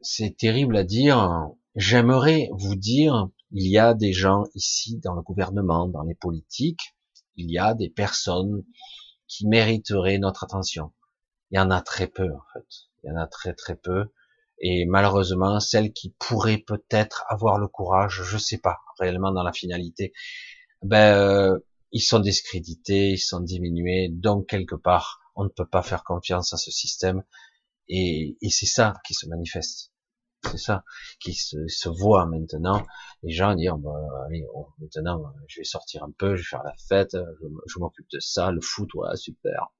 C'est terrible à dire. J'aimerais vous dire, il y a des gens ici dans le gouvernement, dans les politiques, il y a des personnes qui mériteraient notre attention. Il y en a très peu, en fait. Il y en a très très peu. Et malheureusement, celles qui pourraient peut-être avoir le courage, je sais pas, réellement dans la finalité, ben euh, ils sont discrédités, ils sont diminués, donc quelque part on ne peut pas faire confiance à ce système et c'est ça qui se manifeste. C'est ça qui se, se, voit maintenant. Les gens disent, bah, allez, oh, maintenant, je vais sortir un peu, je vais faire la fête, je, m'occupe de ça, le foot, ouais, super.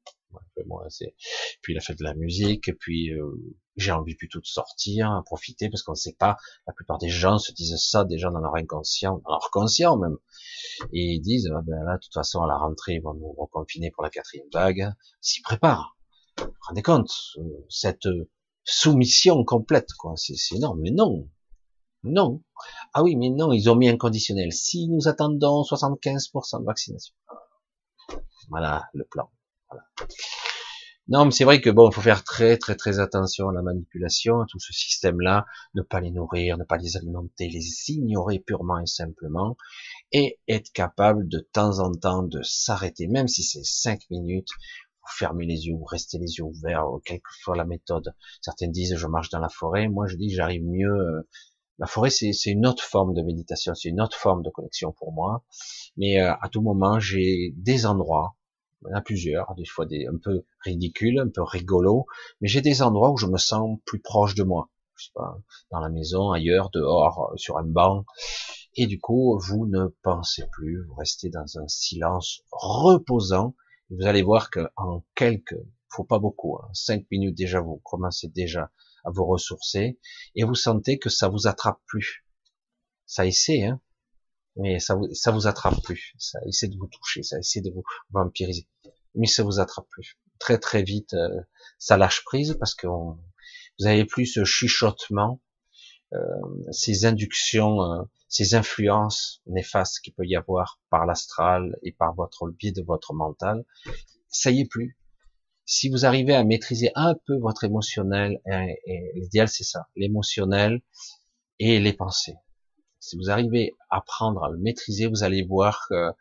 moi, c'est, puis la fête de la musique, puis euh, j'ai envie plutôt de sortir, profiter, parce qu'on ne sait pas, la plupart des gens se disent ça déjà dans leur inconscient, dans leur conscient même, et ils disent, ah ben là, de toute façon, à la rentrée, ils vont nous reconfiner pour la quatrième vague, s'y préparent. Vous vous rendez compte, cette soumission complète, quoi, c'est énorme, mais non, non. Ah oui, mais non, ils ont mis un conditionnel. Si nous attendons 75% de vaccination. Voilà le plan. Non, mais c'est vrai que bon, il faut faire très très très attention à la manipulation, à tout ce système-là, ne pas les nourrir, ne pas les alimenter, les ignorer purement et simplement, et être capable de temps en temps de s'arrêter, même si c'est cinq minutes, vous fermez les yeux, vous restez les yeux ouverts, quelle que soit la méthode. Certains disent je marche dans la forêt, moi je dis j'arrive mieux. Euh, la forêt c'est une autre forme de méditation, c'est une autre forme de connexion pour moi, mais euh, à tout moment j'ai des endroits il y en a plusieurs, des fois des, un peu ridicules, un peu rigolos, mais j'ai des endroits où je me sens plus proche de moi. Je sais pas, dans la maison, ailleurs, dehors, euh, sur un banc. Et du coup, vous ne pensez plus, vous restez dans un silence reposant. Vous allez voir que en quelques, faut pas beaucoup, hein, cinq minutes déjà, vous commencez déjà à vous ressourcer et vous sentez que ça vous attrape plus. Ça essaie, hein mais ça vous, vous attrape plus. Ça essaie de vous toucher, ça essaie de vous vampiriser, mais ça vous attrape plus. Très très vite, euh, ça lâche prise parce que vous avez plus ce chuchotement, ces inductions, euh, ces influences néfastes qu'il peut y avoir par l'astral et par votre biais de votre mental. Ça y est plus. Si vous arrivez à maîtriser un peu votre émotionnel, et, et l'idéal c'est ça, l'émotionnel et les pensées si vous arrivez à apprendre à le maîtriser, vous allez voir que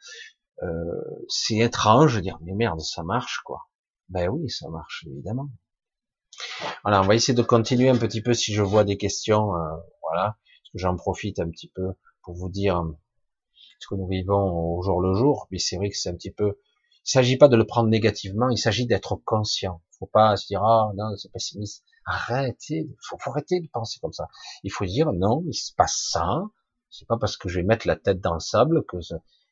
euh, c'est étrange de dire mais merde, ça marche quoi. Ben oui, ça marche évidemment. Voilà, on va essayer de continuer un petit peu si je vois des questions. Euh, voilà, que j'en profite un petit peu pour vous dire ce que nous vivons au jour le jour. Mais c'est vrai que c'est un petit peu. Il s'agit pas de le prendre négativement, il s'agit d'être conscient. Faut pas se dire ah non c'est pessimiste. Arrêtez, faut, faut arrêter de penser comme ça. Il faut dire non, il se passe ça, c'est pas parce que je vais mettre la tête dans le sable que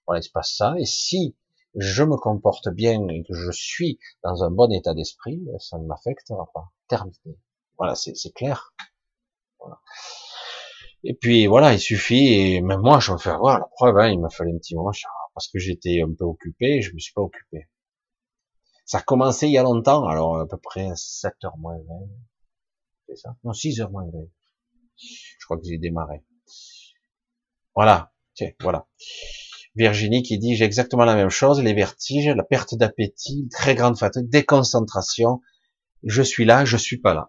voilà, il se passe ça. Et si je me comporte bien et que je suis dans un bon état d'esprit, ça ne m'affectera pas. Terminé. Voilà, c'est clair. Et puis voilà, il suffit, et même moi, je me fais avoir la preuve, hein, il m'a fallu un petit moment, parce que j'étais un peu occupé, je me suis pas occupé. Ça a commencé il y a longtemps, alors à peu près 7h moins 20. C'est ça? Non, 6h moins 20. Je crois que j'ai démarré. Voilà, tiens, voilà. Virginie qui dit j'ai exactement la même chose, les vertiges, la perte d'appétit, très grande fatigue, déconcentration. Je suis là, je suis pas là.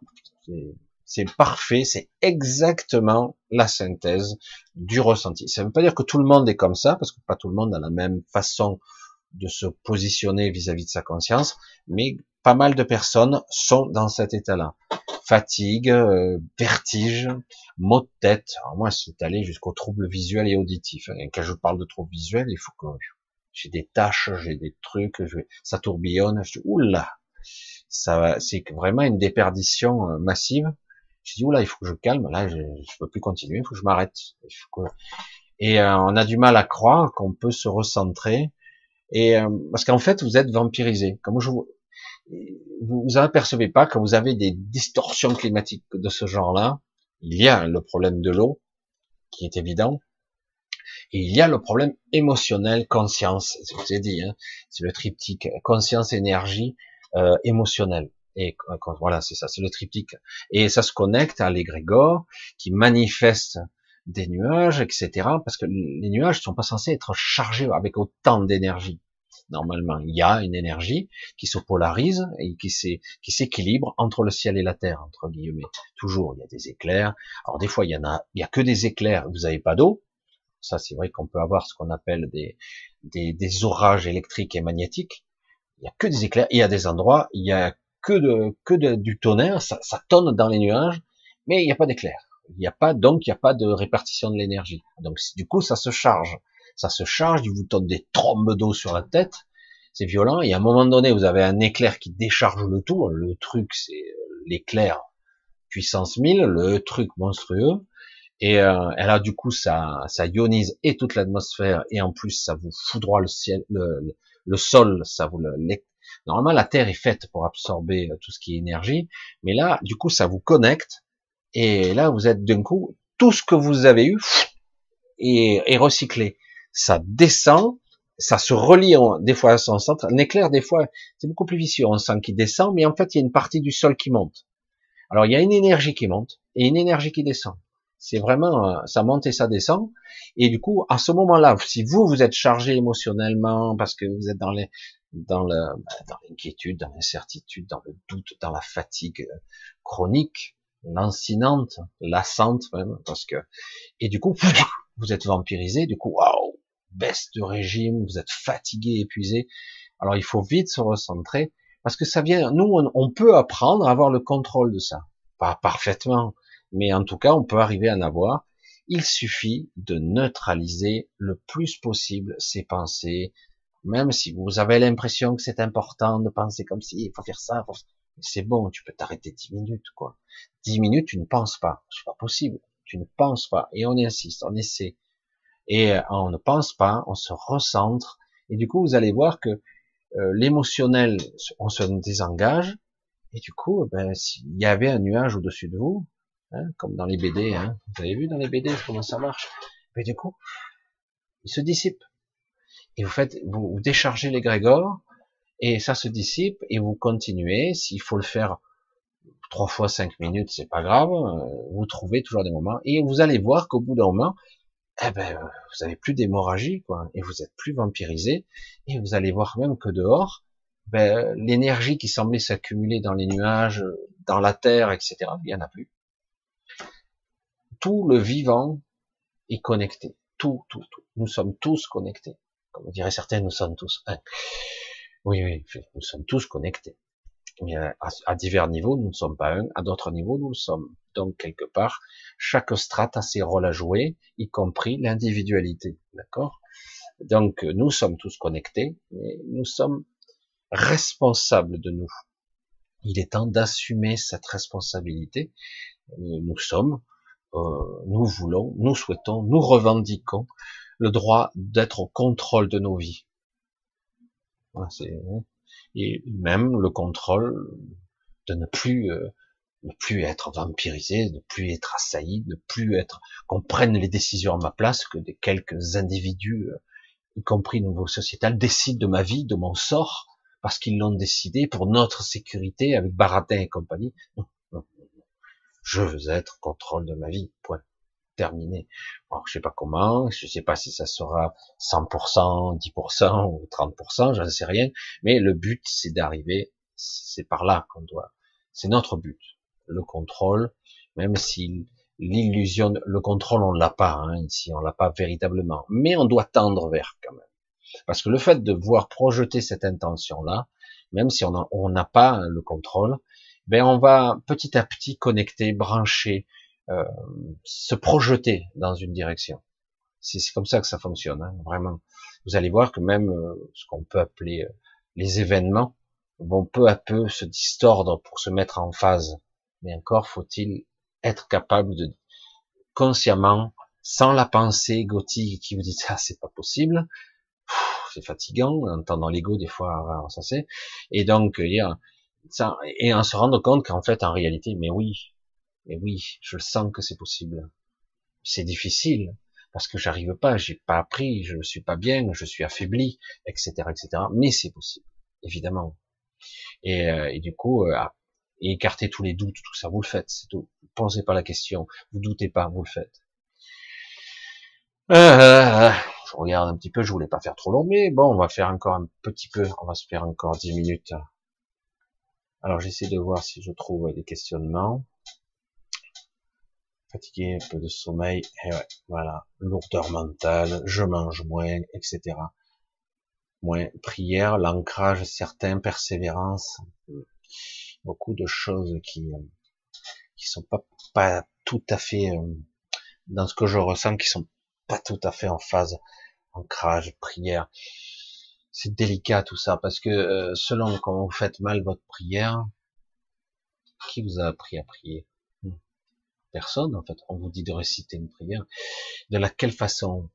C'est parfait, c'est exactement la synthèse du ressenti. Ça ne veut pas dire que tout le monde est comme ça, parce que pas tout le monde a la même façon de se positionner vis-à-vis -vis de sa conscience, mais pas mal de personnes sont dans cet état-là fatigue, euh, vertige, maux de tête. Alors moi, c'est allé jusqu'au trouble visuel et auditif. Quand je parle de trouble visuel, il faut que j'ai des taches, j'ai des trucs, ça tourbillonne. Je oula, ça, c'est vraiment une déperdition euh, massive. Je dis oula, il faut que je calme. Là, je, je peux plus continuer, il faut que je m'arrête. Et euh, on a du mal à croire qu'on peut se recentrer. Et parce qu'en fait, vous êtes vampirisé. Comme je vous, vous vous apercevez pas quand vous avez des distorsions climatiques de ce genre-là. Il y a le problème de l'eau, qui est évident, et il y a le problème émotionnel, conscience. Je vous ai dit, hein, c'est le triptyque conscience, énergie, euh, émotionnel. Et euh, voilà, c'est ça, c'est le triptyque. Et ça se connecte à l'égrégore qui manifeste des nuages, etc. Parce que les nuages sont pas censés être chargés avec autant d'énergie normalement. Il y a une énergie qui se polarise et qui s'équilibre entre le ciel et la terre, entre guillemets. Toujours, il y a des éclairs. Alors des fois, il y en a, il y a que des éclairs. Vous n'avez pas d'eau. Ça, c'est vrai qu'on peut avoir ce qu'on appelle des, des, des, orages électriques et magnétiques. Il y a que des éclairs. Il y a des endroits, il y a que de, que de, du tonnerre. Ça, ça tonne dans les nuages, mais il n'y a pas d'éclairs. Il n'y a pas, donc, il n'y a pas de répartition de l'énergie. Donc, du coup, ça se charge ça se charge, il vous donne des trombes d'eau sur la tête, c'est violent, et à un moment donné, vous avez un éclair qui décharge le tout, le truc, c'est euh, l'éclair puissance 1000, le truc monstrueux, et, euh, là, du coup, ça, ça ionise et toute l'atmosphère, et en plus, ça vous foudroie le ciel, le, le, sol, ça vous le, normalement, la Terre est faite pour absorber euh, tout ce qui est énergie, mais là, du coup, ça vous connecte, et là, vous êtes d'un coup, tout ce que vous avez eu est, recyclé ça descend, ça se relie des fois à son centre. Un éclair, des fois, c'est beaucoup plus vicieux. On sent qu'il descend, mais en fait, il y a une partie du sol qui monte. Alors, il y a une énergie qui monte et une énergie qui descend. C'est vraiment, euh, ça monte et ça descend. Et du coup, à ce moment-là, si vous, vous êtes chargé émotionnellement parce que vous êtes dans les, dans bah, dans l'inquiétude, dans l'incertitude, dans le doute, dans la fatigue chronique, lancinante, lassante même, parce que, et du coup, [LAUGHS] vous êtes vampirisé, du coup, waouh, baisse de régime, vous êtes fatigué, épuisé. Alors il faut vite se recentrer, parce que ça vient, nous, on, peut apprendre à avoir le contrôle de ça. Pas parfaitement, mais en tout cas, on peut arriver à en avoir. Il suffit de neutraliser le plus possible ses pensées, même si vous avez l'impression que c'est important de penser comme si, il faut faire ça, c'est bon, tu peux t'arrêter dix minutes, quoi. Dix minutes, tu ne penses pas. C'est pas possible. Tu ne penses pas. Et on insiste, on essaie. Et euh, on ne pense pas, on se recentre. Et du coup, vous allez voir que euh, l'émotionnel, on se désengage. Et du coup, eh ben, s'il y avait un nuage au-dessus de vous, hein, comme dans les BD, hein, vous avez vu dans les BD comment ça marche, mais du coup, il se dissipe. Et vous faites, vous, vous déchargez l'égrégore, et ça se dissipe, et vous continuez. S'il faut le faire trois fois cinq minutes, c'est pas grave. Euh, vous trouvez toujours des moments, et vous allez voir qu'au bout d'un moment, eh ben, vous avez plus d'hémorragie, quoi, et vous êtes plus vampirisé, et vous allez voir même que dehors, ben, l'énergie qui semblait s'accumuler dans les nuages, dans la terre, etc., il y en a plus. Tout le vivant est connecté. Tout, tout, tout. Nous sommes tous connectés. Comme dirait certains, nous sommes tous un. Oui, oui, nous sommes tous connectés. Mais à, divers niveaux, nous ne sommes pas un. À d'autres niveaux, nous le sommes. Donc, quelque part, chaque strate a ses rôles à jouer, y compris l'individualité. D'accord? Donc, nous sommes tous connectés, mais nous sommes responsables de nous. Il est temps d'assumer cette responsabilité. Nous sommes, euh, nous voulons, nous souhaitons, nous revendiquons le droit d'être au contrôle de nos vies. Et même le contrôle de ne plus euh, ne plus être vampirisé, ne plus être assailli, ne plus être qu'on prenne les décisions à ma place, que des quelques individus, euh, y compris nouveau sociétal, décident de ma vie, de mon sort, parce qu'ils l'ont décidé pour notre sécurité avec Baratin et compagnie. Je veux être contrôle de ma vie. Point. Terminé. Alors, je sais pas comment, je sais pas si ça sera 100%, 10% ou 30%, j'en sais rien, mais le but c'est d'arriver, c'est par là qu'on doit, c'est notre but le contrôle, même si l'illusion, le contrôle, on l'a pas hein, ici, on l'a pas véritablement, mais on doit tendre vers quand même. Parce que le fait de voir projeter cette intention-là, même si on n'a pas le contrôle, ben on va petit à petit connecter, brancher, euh, se projeter dans une direction. C'est comme ça que ça fonctionne, hein, vraiment. Vous allez voir que même euh, ce qu'on peut appeler euh, les événements vont peu à peu se distordre pour se mettre en phase mais encore faut-il être capable de consciemment, sans la pensée gothique qui vous dit ça, c'est pas possible. C'est fatigant, en entendant l'ego des fois, ça c'est. Et donc, ça, et en se rendre compte qu'en fait, en réalité, mais oui, mais oui, je sens que c'est possible. C'est difficile parce que j'arrive pas, j'ai pas appris, je ne suis pas bien, je suis affaibli, etc., etc. Mais c'est possible, évidemment. Et, euh, et du coup, euh, et écarter tous les doutes, tout ça, vous le faites, c'est tout. Pensez pas la question, vous doutez pas, vous le faites. Euh, je regarde un petit peu, je voulais pas faire trop long, mais bon, on va faire encore un petit peu, on va se faire encore 10 minutes. Alors j'essaie de voir si je trouve des questionnements. Fatigué, un peu de sommeil, et ouais, voilà, lourdeur mentale, je mange moins, etc. Moins prière, l'ancrage certain, persévérance beaucoup de choses qui euh, qui sont pas pas tout à fait euh, dans ce que je ressens, qui sont pas tout à fait en phase ancrage, prière. C'est délicat tout ça parce que euh, selon comment vous faites mal votre prière, qui vous a appris à prier? Personne en fait. On vous dit de réciter une prière. De la quelle façon?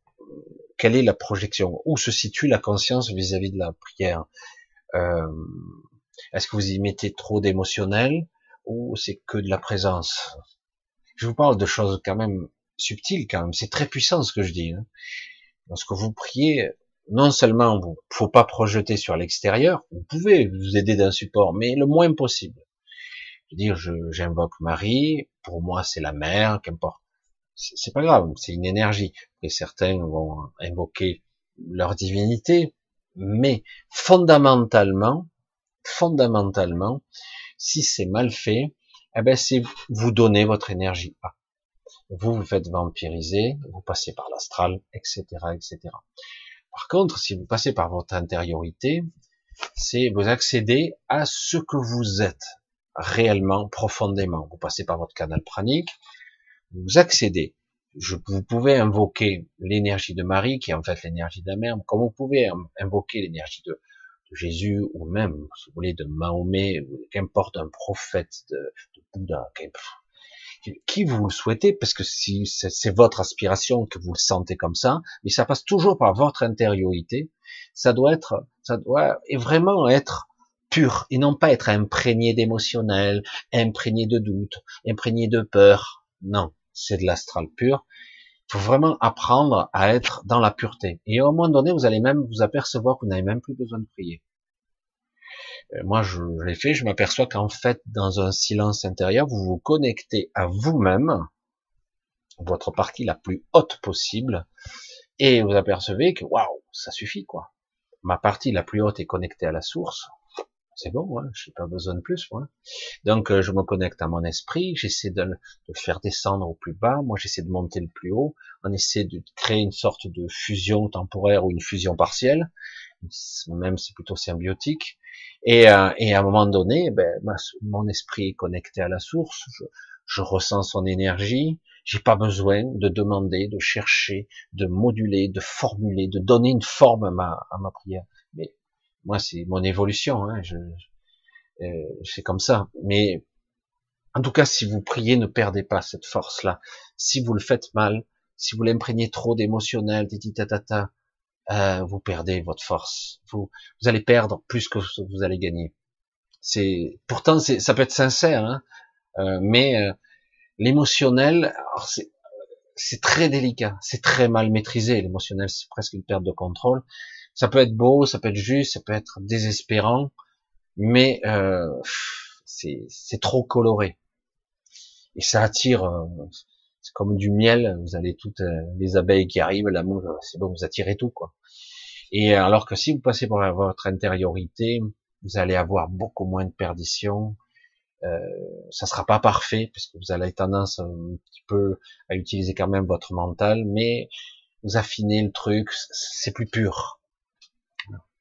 Quelle est la projection? Où se situe la conscience vis-à-vis de la prière? Euh, est-ce que vous y mettez trop d'émotionnel ou c'est que de la présence? Je vous parle de choses quand même subtiles quand même. C'est très puissant ce que je dis. Hein. Lorsque vous priez, non seulement vous faut pas projeter sur l'extérieur, vous pouvez vous aider d'un support, mais le moins possible. Je veux dire, j'invoque Marie, pour moi c'est la mère, qu'importe. C'est pas grave, c'est une énergie. Et certains vont invoquer leur divinité, Mais fondamentalement, fondamentalement, si c'est mal fait, eh ben c'est vous donner votre énergie. Vous vous faites vampiriser, vous passez par l'astral, etc., etc. Par contre, si vous passez par votre intériorité, c'est vous accéder à ce que vous êtes réellement, profondément. Vous passez par votre canal pranique, vous accédez. Je, vous pouvez invoquer l'énergie de Marie, qui est en fait l'énergie de la mère, comme vous pouvez invoquer l'énergie de, Jésus, ou même, si vous voulez, de Mahomet, qu'importe un prophète, de, de Bouddha, qui vous le souhaitez, parce que si c'est votre aspiration que vous le sentez comme ça, mais ça passe toujours par votre intériorité, ça doit être, ça doit vraiment être pur et non pas être imprégné d'émotionnel, imprégné de doute, imprégné de peur. Non, c'est de l'astral pur. Il faut vraiment apprendre à être dans la pureté. Et un moment donné, vous allez même vous apercevoir que vous n'avez même plus besoin de prier. Euh, moi, je, l'ai fait, je m'aperçois qu'en fait, dans un silence intérieur, vous vous connectez à vous-même, votre partie la plus haute possible, et vous apercevez que waouh, ça suffit quoi. Ma partie la plus haute est connectée à la source, c'est bon, hein, je n'ai pas besoin de plus. Moi. Donc euh, je me connecte à mon esprit, j'essaie de, le faire descendre au plus bas, moi j'essaie de monter le plus haut, on essaie de créer une sorte de fusion temporaire ou une fusion partielle, même c'est plutôt symbiotique. Et, euh, et, à un moment donné, ben, mon esprit est connecté à la source, je, je ressens son énergie, j'ai pas besoin de demander, de chercher, de moduler, de formuler, de donner une forme à ma, à ma prière. Mais moi, c'est mon évolution. Hein, je, euh, c'est comme ça. Mais en tout cas, si vous priez, ne perdez pas cette force-là. Si vous le faites mal, si vous l'imprégnez trop d'émotionnel, tititatata, euh, vous perdez votre force. Vous, vous allez perdre plus que vous allez gagner. C'est pourtant, ça peut être sincère, hein, euh, mais euh, l'émotionnel, c'est très délicat, c'est très mal maîtrisé. L'émotionnel, c'est presque une perte de contrôle. Ça peut être beau, ça peut être juste, ça peut être désespérant, mais euh, c'est trop coloré. Et ça attire, euh, c'est comme du miel, vous avez toutes euh, les abeilles qui arrivent, la mouche, c'est bon, vous attirez tout, quoi. Et alors que si vous passez par votre intériorité, vous allez avoir beaucoup moins de perdition, euh, ça sera pas parfait, puisque vous allez tendance un petit peu à utiliser quand même votre mental, mais vous affinez le truc, c'est plus pur.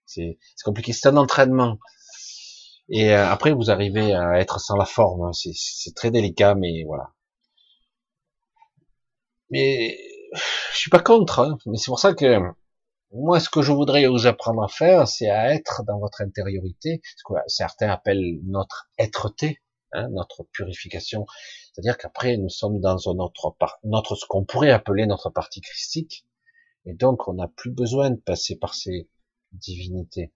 C'est compliqué, c'est un entraînement. Et euh, après, vous arrivez à être sans la forme. Hein. C'est très délicat, mais voilà. Mais je suis pas contre. Hein. Mais c'est pour ça que moi, ce que je voudrais vous apprendre à faire, c'est à être dans votre intériorité, ce que certains appellent notre être-té, hein, notre purification. C'est-à-dire qu'après, nous sommes dans notre, notre ce qu'on pourrait appeler notre partie christique, et donc on n'a plus besoin de passer par ces divinité.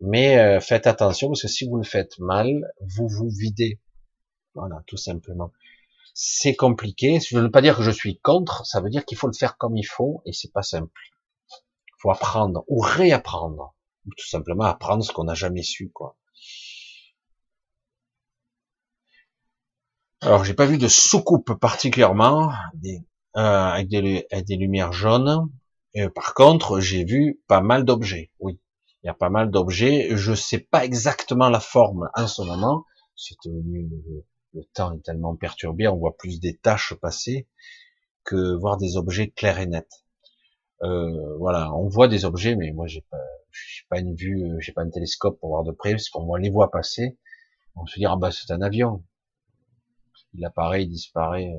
Mais euh, faites attention parce que si vous le faites mal, vous vous videz. Voilà, tout simplement. C'est compliqué. Je ne veux pas dire que je suis contre. Ça veut dire qu'il faut le faire comme il faut et c'est pas simple. Faut apprendre ou réapprendre, ou tout simplement apprendre ce qu'on n'a jamais su, quoi. Alors, j'ai pas vu de soucoupe particulièrement, euh, avec, des, des lumières jaunes. Et par contre, j'ai vu pas mal d'objets. Oui, il y a pas mal d'objets. Je sais pas exactement la forme en ce moment. C'est le, temps est tellement perturbé, on voit plus des taches passer que voir des objets clairs et nets. Euh, voilà, on voit des objets, mais moi j'ai pas, j'ai pas une vue, j'ai pas un télescope pour voir de près, parce qu'on voit les voit passer. On se dit ah bah c'est un avion. Il apparaît, il disparaît.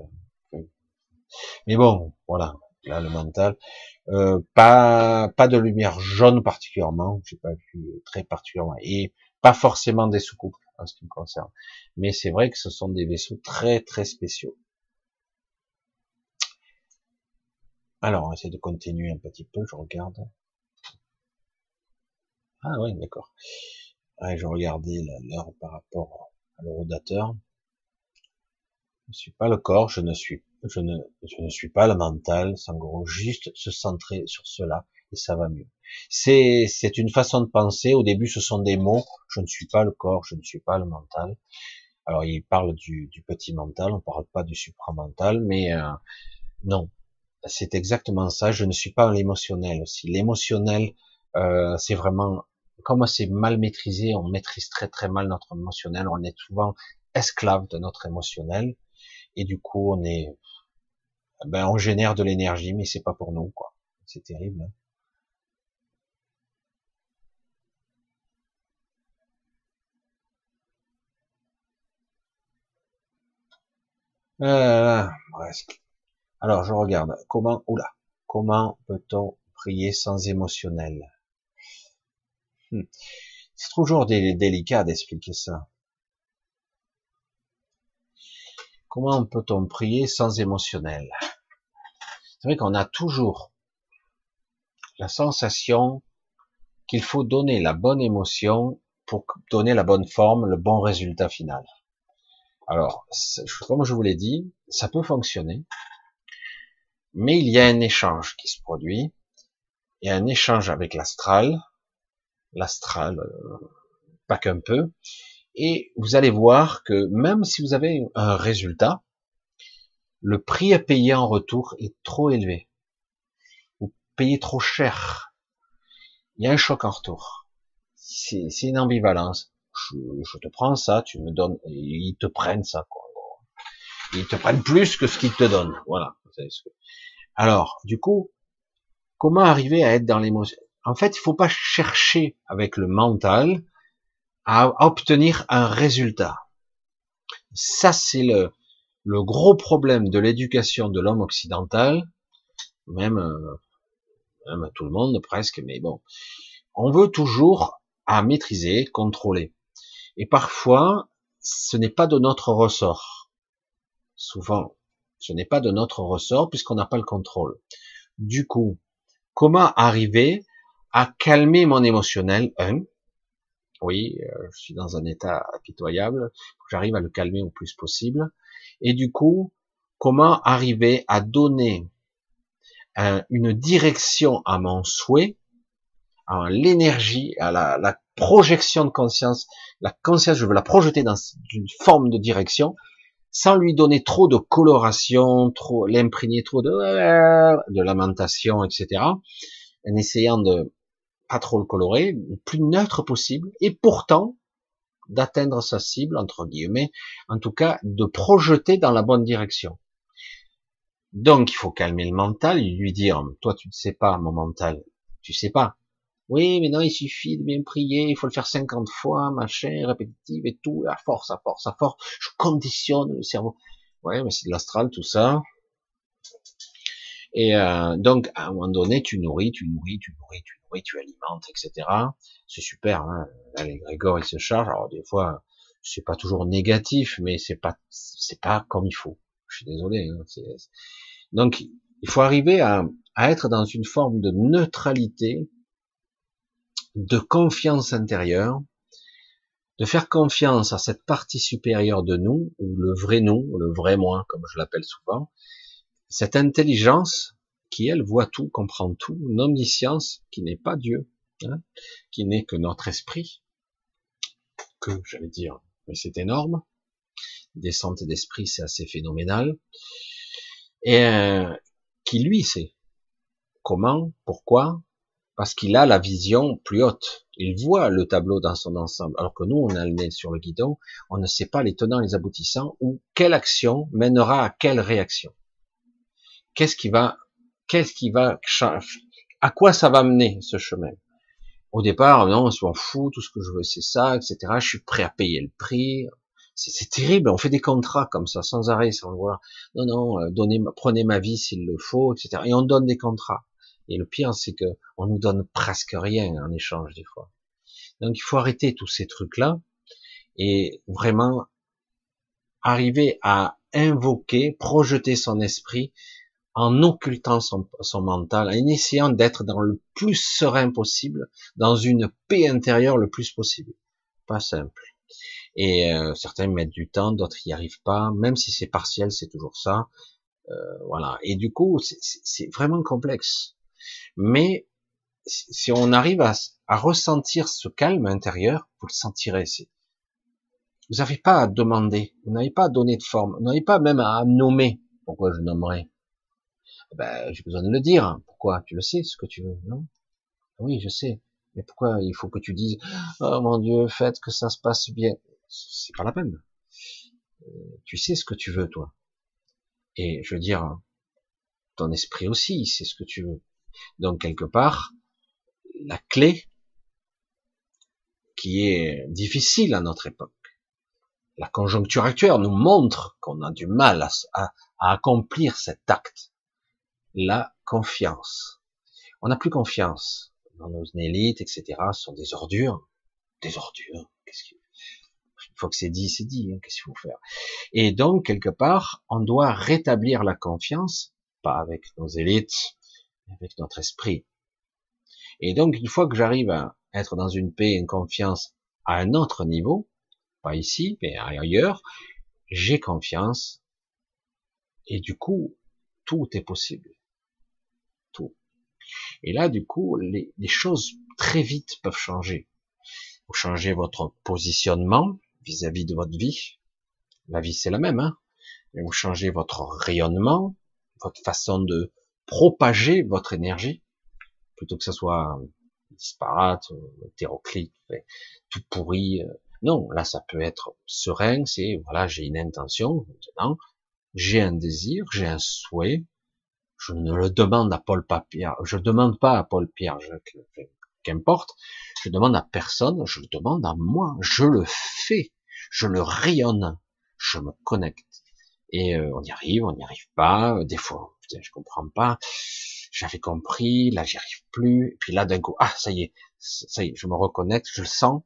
Mais bon, voilà, là le mental. Euh, pas pas de lumière jaune particulièrement, j'ai pas vu très particulièrement, et pas forcément des soucoupes en ce qui me concerne. Mais c'est vrai que ce sont des vaisseaux très très spéciaux. Alors, on essaie de continuer un petit peu, je regarde. Ah oui, d'accord. je regardais l'heure par rapport à l'eurodateur. Je ne suis pas le corps, je ne suis je ne, je ne suis pas le mental, en gros, juste se centrer sur cela et ça va mieux. C'est, c'est une façon de penser. Au début, ce sont des mots. Je ne suis pas le corps, je ne suis pas le mental. Alors, il parle du, petit mental, on parle pas du supramental, mais euh, non, c'est exactement ça. Je ne suis pas l'émotionnel aussi. L'émotionnel Euh, c'est vraiment comme c'est mal maîtrisé, on maîtrise très très mal notre émotionnel, on est souvent esclave de notre émotionnel et du coup on est ben on génère de l'énergie mais c'est pas pour nous quoi. C'est terrible. Hein. Euh, Alors je regarde comment oula comment peut-on prier sans émotionnel? Hmm. C'est toujours délicat d'expliquer ça. Comment peut-on prier sans émotionnel? C'est vrai qu'on a toujours la sensation qu'il faut donner la bonne émotion pour donner la bonne forme, le bon résultat final. Alors, comme je vous l'ai dit, ça peut fonctionner, mais il y a un échange qui se produit. Il y a un échange avec l'astral, l'astral, euh, pas qu'un peu, et vous allez voir que même si vous avez un résultat, le prix à payer en retour est trop élevé. Vous payez trop cher. Il y a un choc en retour. C'est une ambivalence je, te prends ça, tu me donnes, et ils te prennent ça, quoi. Ils te prennent plus que ce qu'ils te donnent, voilà. Alors, du coup, comment arriver à être dans l'émotion? En fait, il faut pas chercher avec le mental à obtenir un résultat. Ça, c'est le, gros problème de l'éducation de l'homme occidental, même, euh, même tout le monde presque, mais bon. On veut toujours à maîtriser, contrôler. Et parfois, ce n'est pas de notre ressort. Souvent, ce n'est pas de notre ressort puisqu'on n'a pas le contrôle. Du coup, comment arriver à calmer mon émotionnel Un, oui, euh, je suis dans un état pitoyable, j'arrive à le calmer au plus possible. Et du coup, comment arriver à donner une direction à mon souhait, à l'énergie, à la, la projection de conscience, la conscience, je veux la projeter dans une forme de direction, sans lui donner trop de coloration, trop l'imprégner trop de, de lamentation, etc. En essayant de pas trop le colorer, le plus neutre possible, et pourtant d'atteindre sa cible entre guillemets, en tout cas de projeter dans la bonne direction. Donc il faut calmer le mental, lui dire toi tu ne sais pas mon mental, tu sais pas, oui, mais non, il suffit de bien prier, il faut le faire 50 fois, machin, répétitive et tout, à force, à force, à force, je conditionne le cerveau. Ouais, mais c'est de l'astral tout ça. Et euh, donc, à un moment donné, tu nourris, tu nourris, tu nourris, tu nourris, tu alimentes, etc. C'est super. Hein Là, les Grégor, ils se chargent. Alors des fois, c'est pas toujours négatif, mais c'est pas, c'est pas comme il faut. Je suis désolé. Hein, donc, il faut arriver à, à être dans une forme de neutralité de confiance intérieure, de faire confiance à cette partie supérieure de nous, ou le vrai nous, ou le vrai moi, comme je l'appelle souvent, cette intelligence qui, elle, voit tout, comprend tout, une omniscience qui n'est pas Dieu, hein, qui n'est que notre esprit, que, j'allais dire, mais c'est énorme, descente d'esprit, c'est assez phénoménal, et euh, qui, lui, sait comment, pourquoi, parce qu'il a la vision plus haute. Il voit le tableau dans son ensemble, alors que nous, on a le nez sur le guidon, on ne sait pas les tenants, les aboutissants, ou quelle action mènera à quelle réaction. Qu'est-ce qui va, qu'est-ce qui va changer, à quoi ça va mener ce chemin? Au départ, non, on s'en fout, tout ce que je veux, c'est ça, etc. Je suis prêt à payer le prix. C'est terrible, on fait des contrats comme ça, sans arrêt, sans le voir. Non, non, euh, donnez, prenez ma vie s'il le faut, etc. Et on donne des contrats. Et le pire, c'est que on nous donne presque rien en échange des fois. Donc il faut arrêter tous ces trucs-là et vraiment arriver à invoquer, projeter son esprit en occultant son, mental, en essayant d'être dans le plus serein possible, dans une paix intérieure le plus possible. Pas simple. Et euh, certains mettent du temps, d'autres y arrivent pas, même si c'est partiel, c'est toujours ça. Euh, voilà. Et du coup, c'est vraiment complexe. Mais si on arrive à, ressentir ce calme intérieur, vous le sentirez. Vous n'avez pas à demander, vous n'avez pas à donner de forme, vous n'avez pas même à nommer. Pourquoi je nommerai Ben, j'ai besoin de le dire. Pourquoi? Tu le sais, ce que tu veux, non? Oui, je sais. Mais pourquoi il faut que tu dises, oh mon Dieu, faites que ça se passe bien. C'est pas la peine. Euh, tu sais ce que tu veux, toi. Et je veux dire, ton esprit aussi, c'est ce que tu veux. Donc quelque part, la clé qui est difficile à notre époque, la conjoncture actuelle nous montre qu'on a du mal à, accomplir cet acte. La confiance. On n'a plus confiance dans nos élites, etc. Ce sont des ordures. Des ordures. Qu'est-ce Une fois que c'est dit, c'est dit. Hein, qu'est-ce qu'il faut faire? Et donc, quelque part, on doit rétablir la confiance, pas avec nos élites, avec notre esprit. Et donc, une fois que j'arrive à être dans une paix et une confiance à un autre niveau, pas ici, mais ailleurs, j'ai confiance, et du coup, tout est possible. Tout. Et là, du coup, les, choses très vite peuvent changer. Vous changez votre positionnement vis-à-vis de votre vie. La vie, c'est la même, hein. vous changez votre rayonnement, votre façon de propager votre énergie, plutôt que ça soit disparate, hétéroclite, tout pourri. Euh. Non, là, ça peut être serein, c'est, voilà, j'ai une intention, maintenant, j'ai un désir, j'ai un souhait, je ne le demande à Paul Pierre, je demande pas à Paul Pierre, qu'importe, je demande à personne, je le demande à moi, je le fais, je le rayonne, je me connecte. Et euh, on y arrive, on n'y arrive pas, des fois, putain, je comprends pas, j'avais compris, là j'y arrive plus, puis là d'un coup, ah ça y est, ça y est, je me reconnecte, je le sens,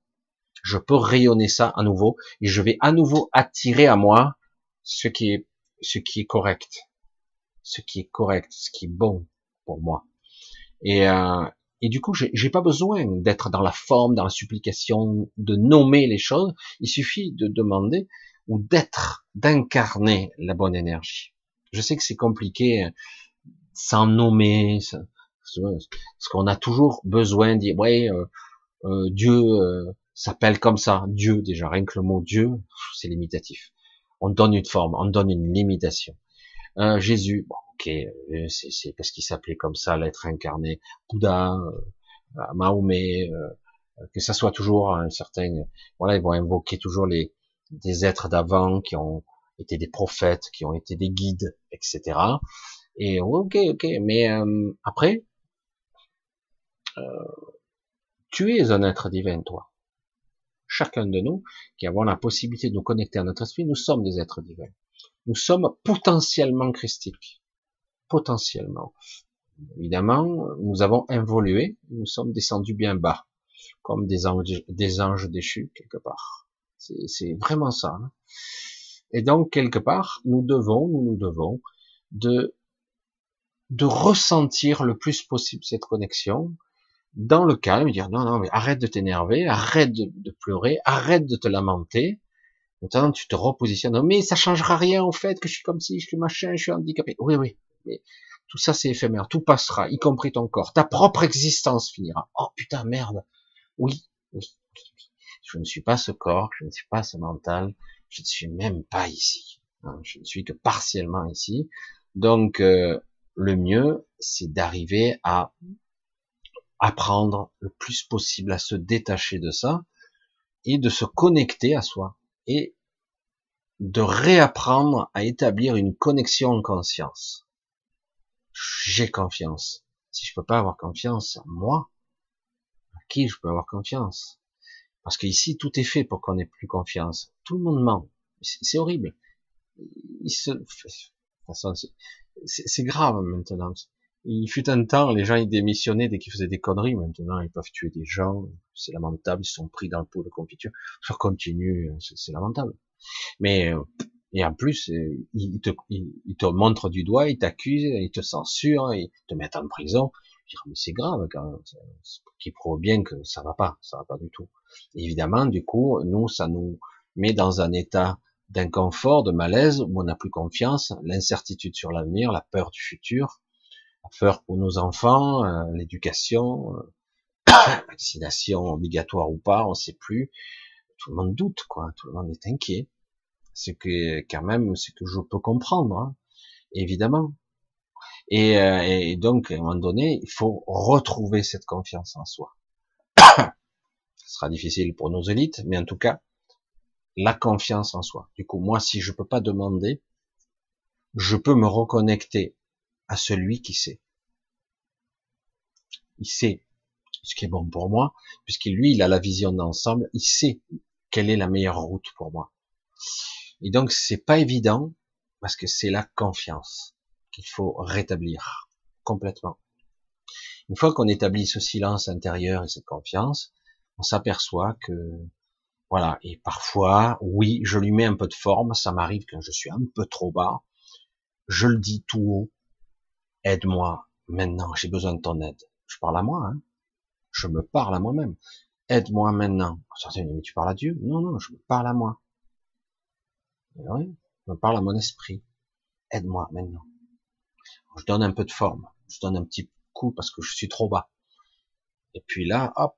je peux rayonner ça à nouveau, et je vais à nouveau attirer à moi ce qui est, ce qui est correct, ce qui est correct, ce qui est bon pour moi. Et, euh, et du coup, j'ai pas besoin d'être dans la forme, dans la supplication, de nommer les choses. Il suffit de demander ou d'être, d'incarner la bonne énergie. Je sais que c'est compliqué sans nommer, parce qu'on a toujours besoin de dire, ouais, euh, euh, Dieu euh, s'appelle comme ça, Dieu déjà, rien que le mot Dieu, c'est limitatif. On donne une forme, on donne une limitation. Jésus, bon, ok, c'est parce qu'il s'appelait comme ça, l'être incarné, Bouddha, Mahomet, que ça soit toujours un certain, voilà, ils vont invoquer toujours les des êtres d'avant qui ont été des prophètes, qui ont été des guides, etc. Et ok, ok, mais euh, après, euh, tu es un être divin, toi. Chacun de nous qui avons la possibilité de nous connecter à notre esprit, nous sommes des êtres divins. Nous sommes potentiellement christiques. Potentiellement. Évidemment, nous avons évolué, nous sommes descendus bien bas, comme des anges, des anges déchus quelque part. C'est vraiment ça. Hein. Et donc, quelque part, nous devons, nous nous devons de de ressentir le plus possible cette connexion dans le calme, dire non, non, mais arrête de t'énerver, arrête de, pleurer, arrête de te lamenter. Maintenant, tu te repositionnes. Mais ça changera rien au fait que je suis comme si, je suis machin, je suis handicapé. Oui, oui, mais tout ça c'est éphémère, tout passera, y compris ton corps. Ta propre existence finira. Oh putain, merde. Oui, oui. Je ne suis pas ce corps, je ne suis pas ce mental, je ne suis même pas ici. Hein, je ne suis que partiellement ici. Donc, euh, le mieux, c'est d'arriver à apprendre le plus possible à se détacher de ça et de se connecter à soi et de réapprendre à établir une connexion en conscience. J'ai confiance. Si je peux pas avoir confiance en moi, à qui je peux avoir confiance? Parce qu'ici, tout est fait pour qu'on ait plus confiance. Tout le monde ment. C'est horrible. Se... C'est grave maintenant. Il fut un temps, les gens ils démissionnaient dès qu'ils faisaient des conneries. Maintenant, ils peuvent tuer des gens. C'est lamentable. Ils sont pris dans le pot de confiture. Ça continue. C'est lamentable. Mais euh, et en plus, euh, ils te, ils te montrent du doigt, ils t'accusent, ils te censurent, ils te mettent en prison. Mais c'est grave quand. Qui prouve bien que ça va pas. Ça va pas du tout. évidemment, du coup, nous, ça nous met dans un état d'inconfort, de malaise, où on n'a plus confiance, l'incertitude sur l'avenir, la peur du futur, la peur pour nos enfants, euh, l'éducation, euh, [COUGHS] vaccination obligatoire ou pas, on sait plus. Tout le monde doute, quoi. Tout le monde est inquiet. Ce que, quand même, ce que je peux comprendre, hein, évidemment. Et, euh, et, donc, à un moment donné, il faut retrouver cette confiance en soi. [COUGHS] Ce sera difficile pour nos élites, mais en tout cas, la confiance en soi. Du coup, moi, si je peux pas demander, je peux me reconnecter à celui qui sait. Il sait ce qui est bon pour moi, puisqu'il lui, il a la vision d'ensemble, il sait quelle est la meilleure route pour moi. Et donc, c'est pas évident, parce que c'est la confiance qu'il faut rétablir complètement. Une fois qu'on établit ce silence intérieur et cette confiance, on s'aperçoit que, voilà, et parfois, oui, je lui mets un peu de forme, ça m'arrive quand je suis un peu trop bas, je le dis tout haut, aide-moi, maintenant, j'ai besoin de ton aide. Je parle à moi, hein. Je me parle à moi-même. Aide-moi maintenant. Mais tu parles à Dieu? Non, non, je me parle à moi. Oui, je me parle à mon esprit. Aide-moi maintenant. Je donne un peu de forme. Je donne un petit coup parce que je suis trop bas. Et puis là, hop,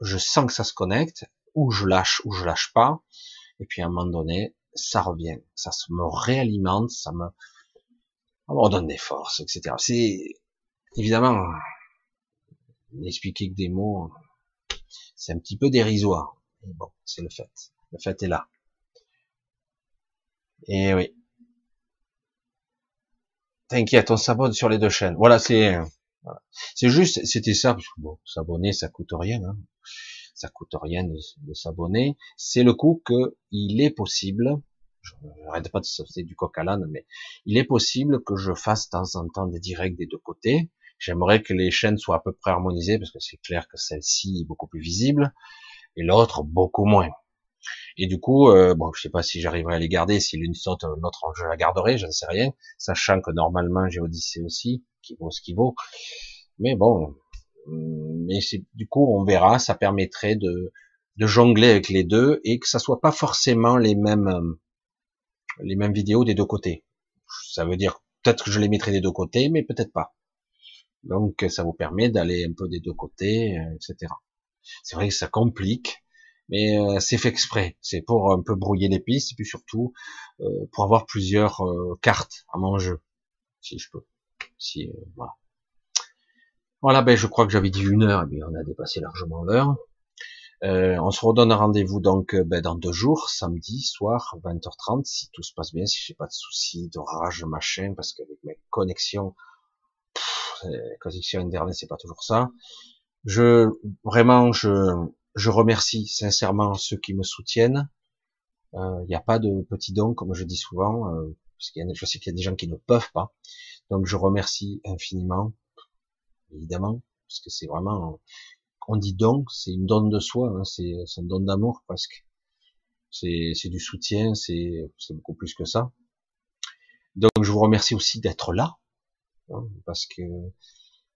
je sens que ça se connecte, ou je lâche, ou je lâche pas. Et puis à un moment donné, ça revient. Ça me réalimente, ça me, on me redonne des forces, etc. C'est, évidemment, expliquer que des mots, c'est un petit peu dérisoire. Mais bon, c'est le fait. Le fait est là. Et oui. T'inquiète, on s'abonne sur les deux chaînes. Voilà, c'est c'est juste, c'était ça. Parce que bon, s'abonner, ça coûte rien. Hein. Ça coûte rien de, s'abonner. C'est le coup que il est possible. Je n'arrête pas de sauter du coq à l'âne, mais il est possible que je fasse de temps en temps des directs des deux côtés. J'aimerais que les chaînes soient à peu près harmonisées parce que c'est clair que celle-ci est beaucoup plus visible et l'autre beaucoup moins. Et du coup, euh, bon, je sais pas si j'arriverai à les garder, si l'une saute, l'autre je la garderai, je ne sais rien, sachant que normalement j'ai Odyssée aussi, qui vaut ce qui vaut. Mais bon, mais c'est du coup on verra, ça permettrait de, de jongler avec les deux et que ça soit pas forcément les mêmes les mêmes vidéos des deux côtés. Ça veut dire peut-être que je les mettrai des deux côtés, mais peut-être pas. Donc ça vous permet d'aller un peu des deux côtés, euh, etc. C'est vrai que ça complique, mais euh, c'est fait exprès. C'est pour un peu brouiller les pistes, et puis surtout euh, pour avoir plusieurs cartes à mon jeu, si je peux. Si voilà. Voilà, ben je crois que j'avais dit une heure, et bien on a dépassé largement l'heure. on se redonne rendez-vous donc ben, dans deux jours, samedi soir, 20h30, si tout se passe bien, si j'ai pas de soucis d'orage, machin, parce qu'avec mes connexions, connexion internet, c'est pas toujours ça. Je vraiment, je, je remercie sincèrement ceux qui me soutiennent. Il euh, n'y a pas de petits dons, comme je dis souvent, euh, parce qu'il y a, je sais qu'il y a des gens qui ne peuvent pas. Donc je remercie infiniment, évidemment, parce que c'est vraiment, on dit don, c'est une donne de soi, hein, c'est un don d'amour presque. C'est du soutien, c'est beaucoup plus que ça. Donc je vous remercie aussi d'être là, Hein, parce que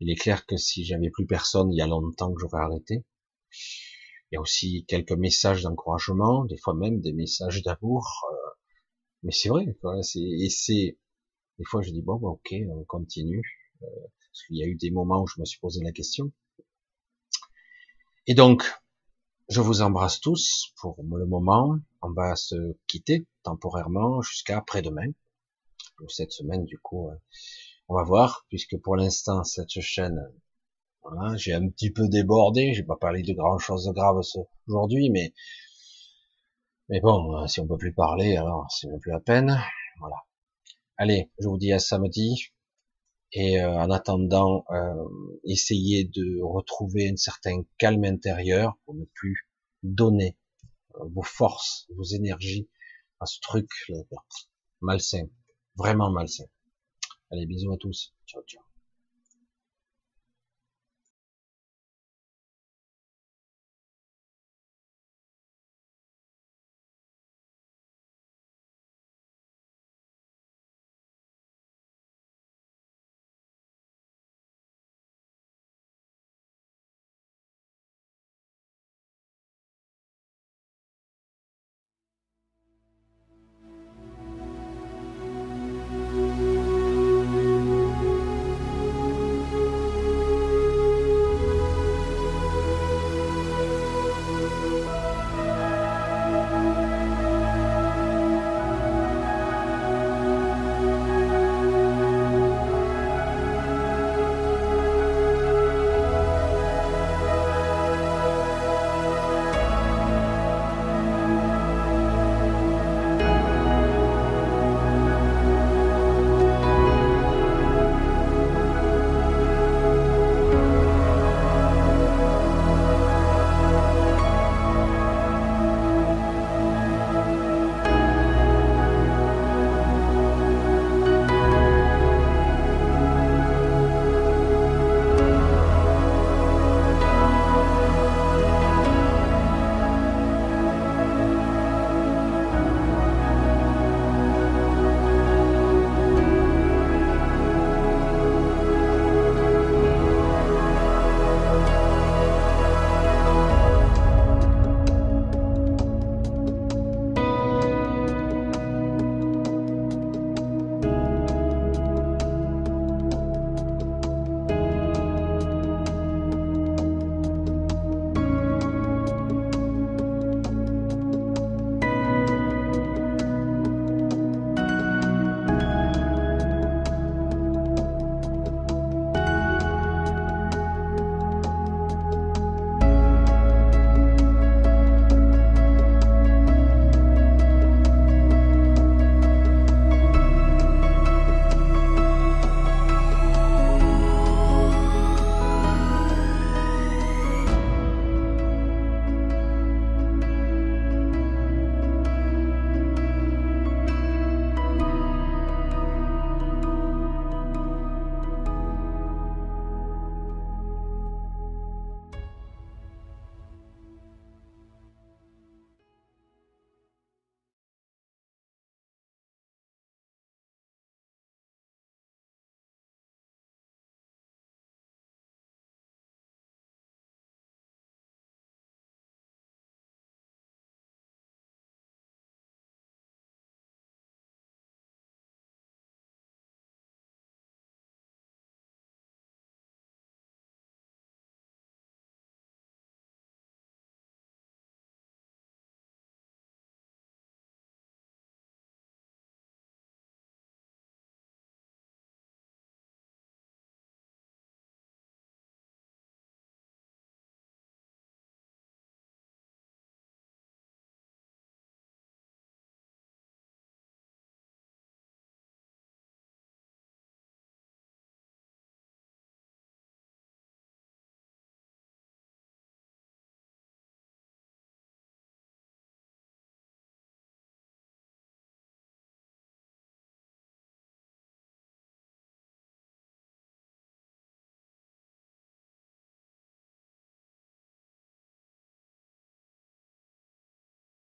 il est clair que si j'avais plus personne, il y a longtemps que j'aurais arrêté. Il y a aussi quelques messages d'encouragement, des fois même des messages d'amour. Euh, mais c'est vrai, quoi, et c'est des fois je dis bon, ok, on continue, euh, parce qu'il y a eu des moments où je me suis posé la question. Et donc, je vous embrasse tous pour le moment. On va se quitter temporairement jusqu'à après-demain. Cette semaine, du coup, euh, on va voir, puisque pour l'instant, cette chaîne, voilà, j'ai un petit peu débordé, j'ai pas parlé de grand chose de grave aujourd'hui, mais, mais bon, si on peut plus parler, alors c'est même plus la peine. Voilà. Allez, je vous dis à samedi. Et euh, en attendant, euh, essayez de retrouver un certain calme intérieur pour ne plus donner euh, vos forces, vos énergies à ce truc malsain, vraiment malsain. Allez, bisous à tous. Ciao, ciao.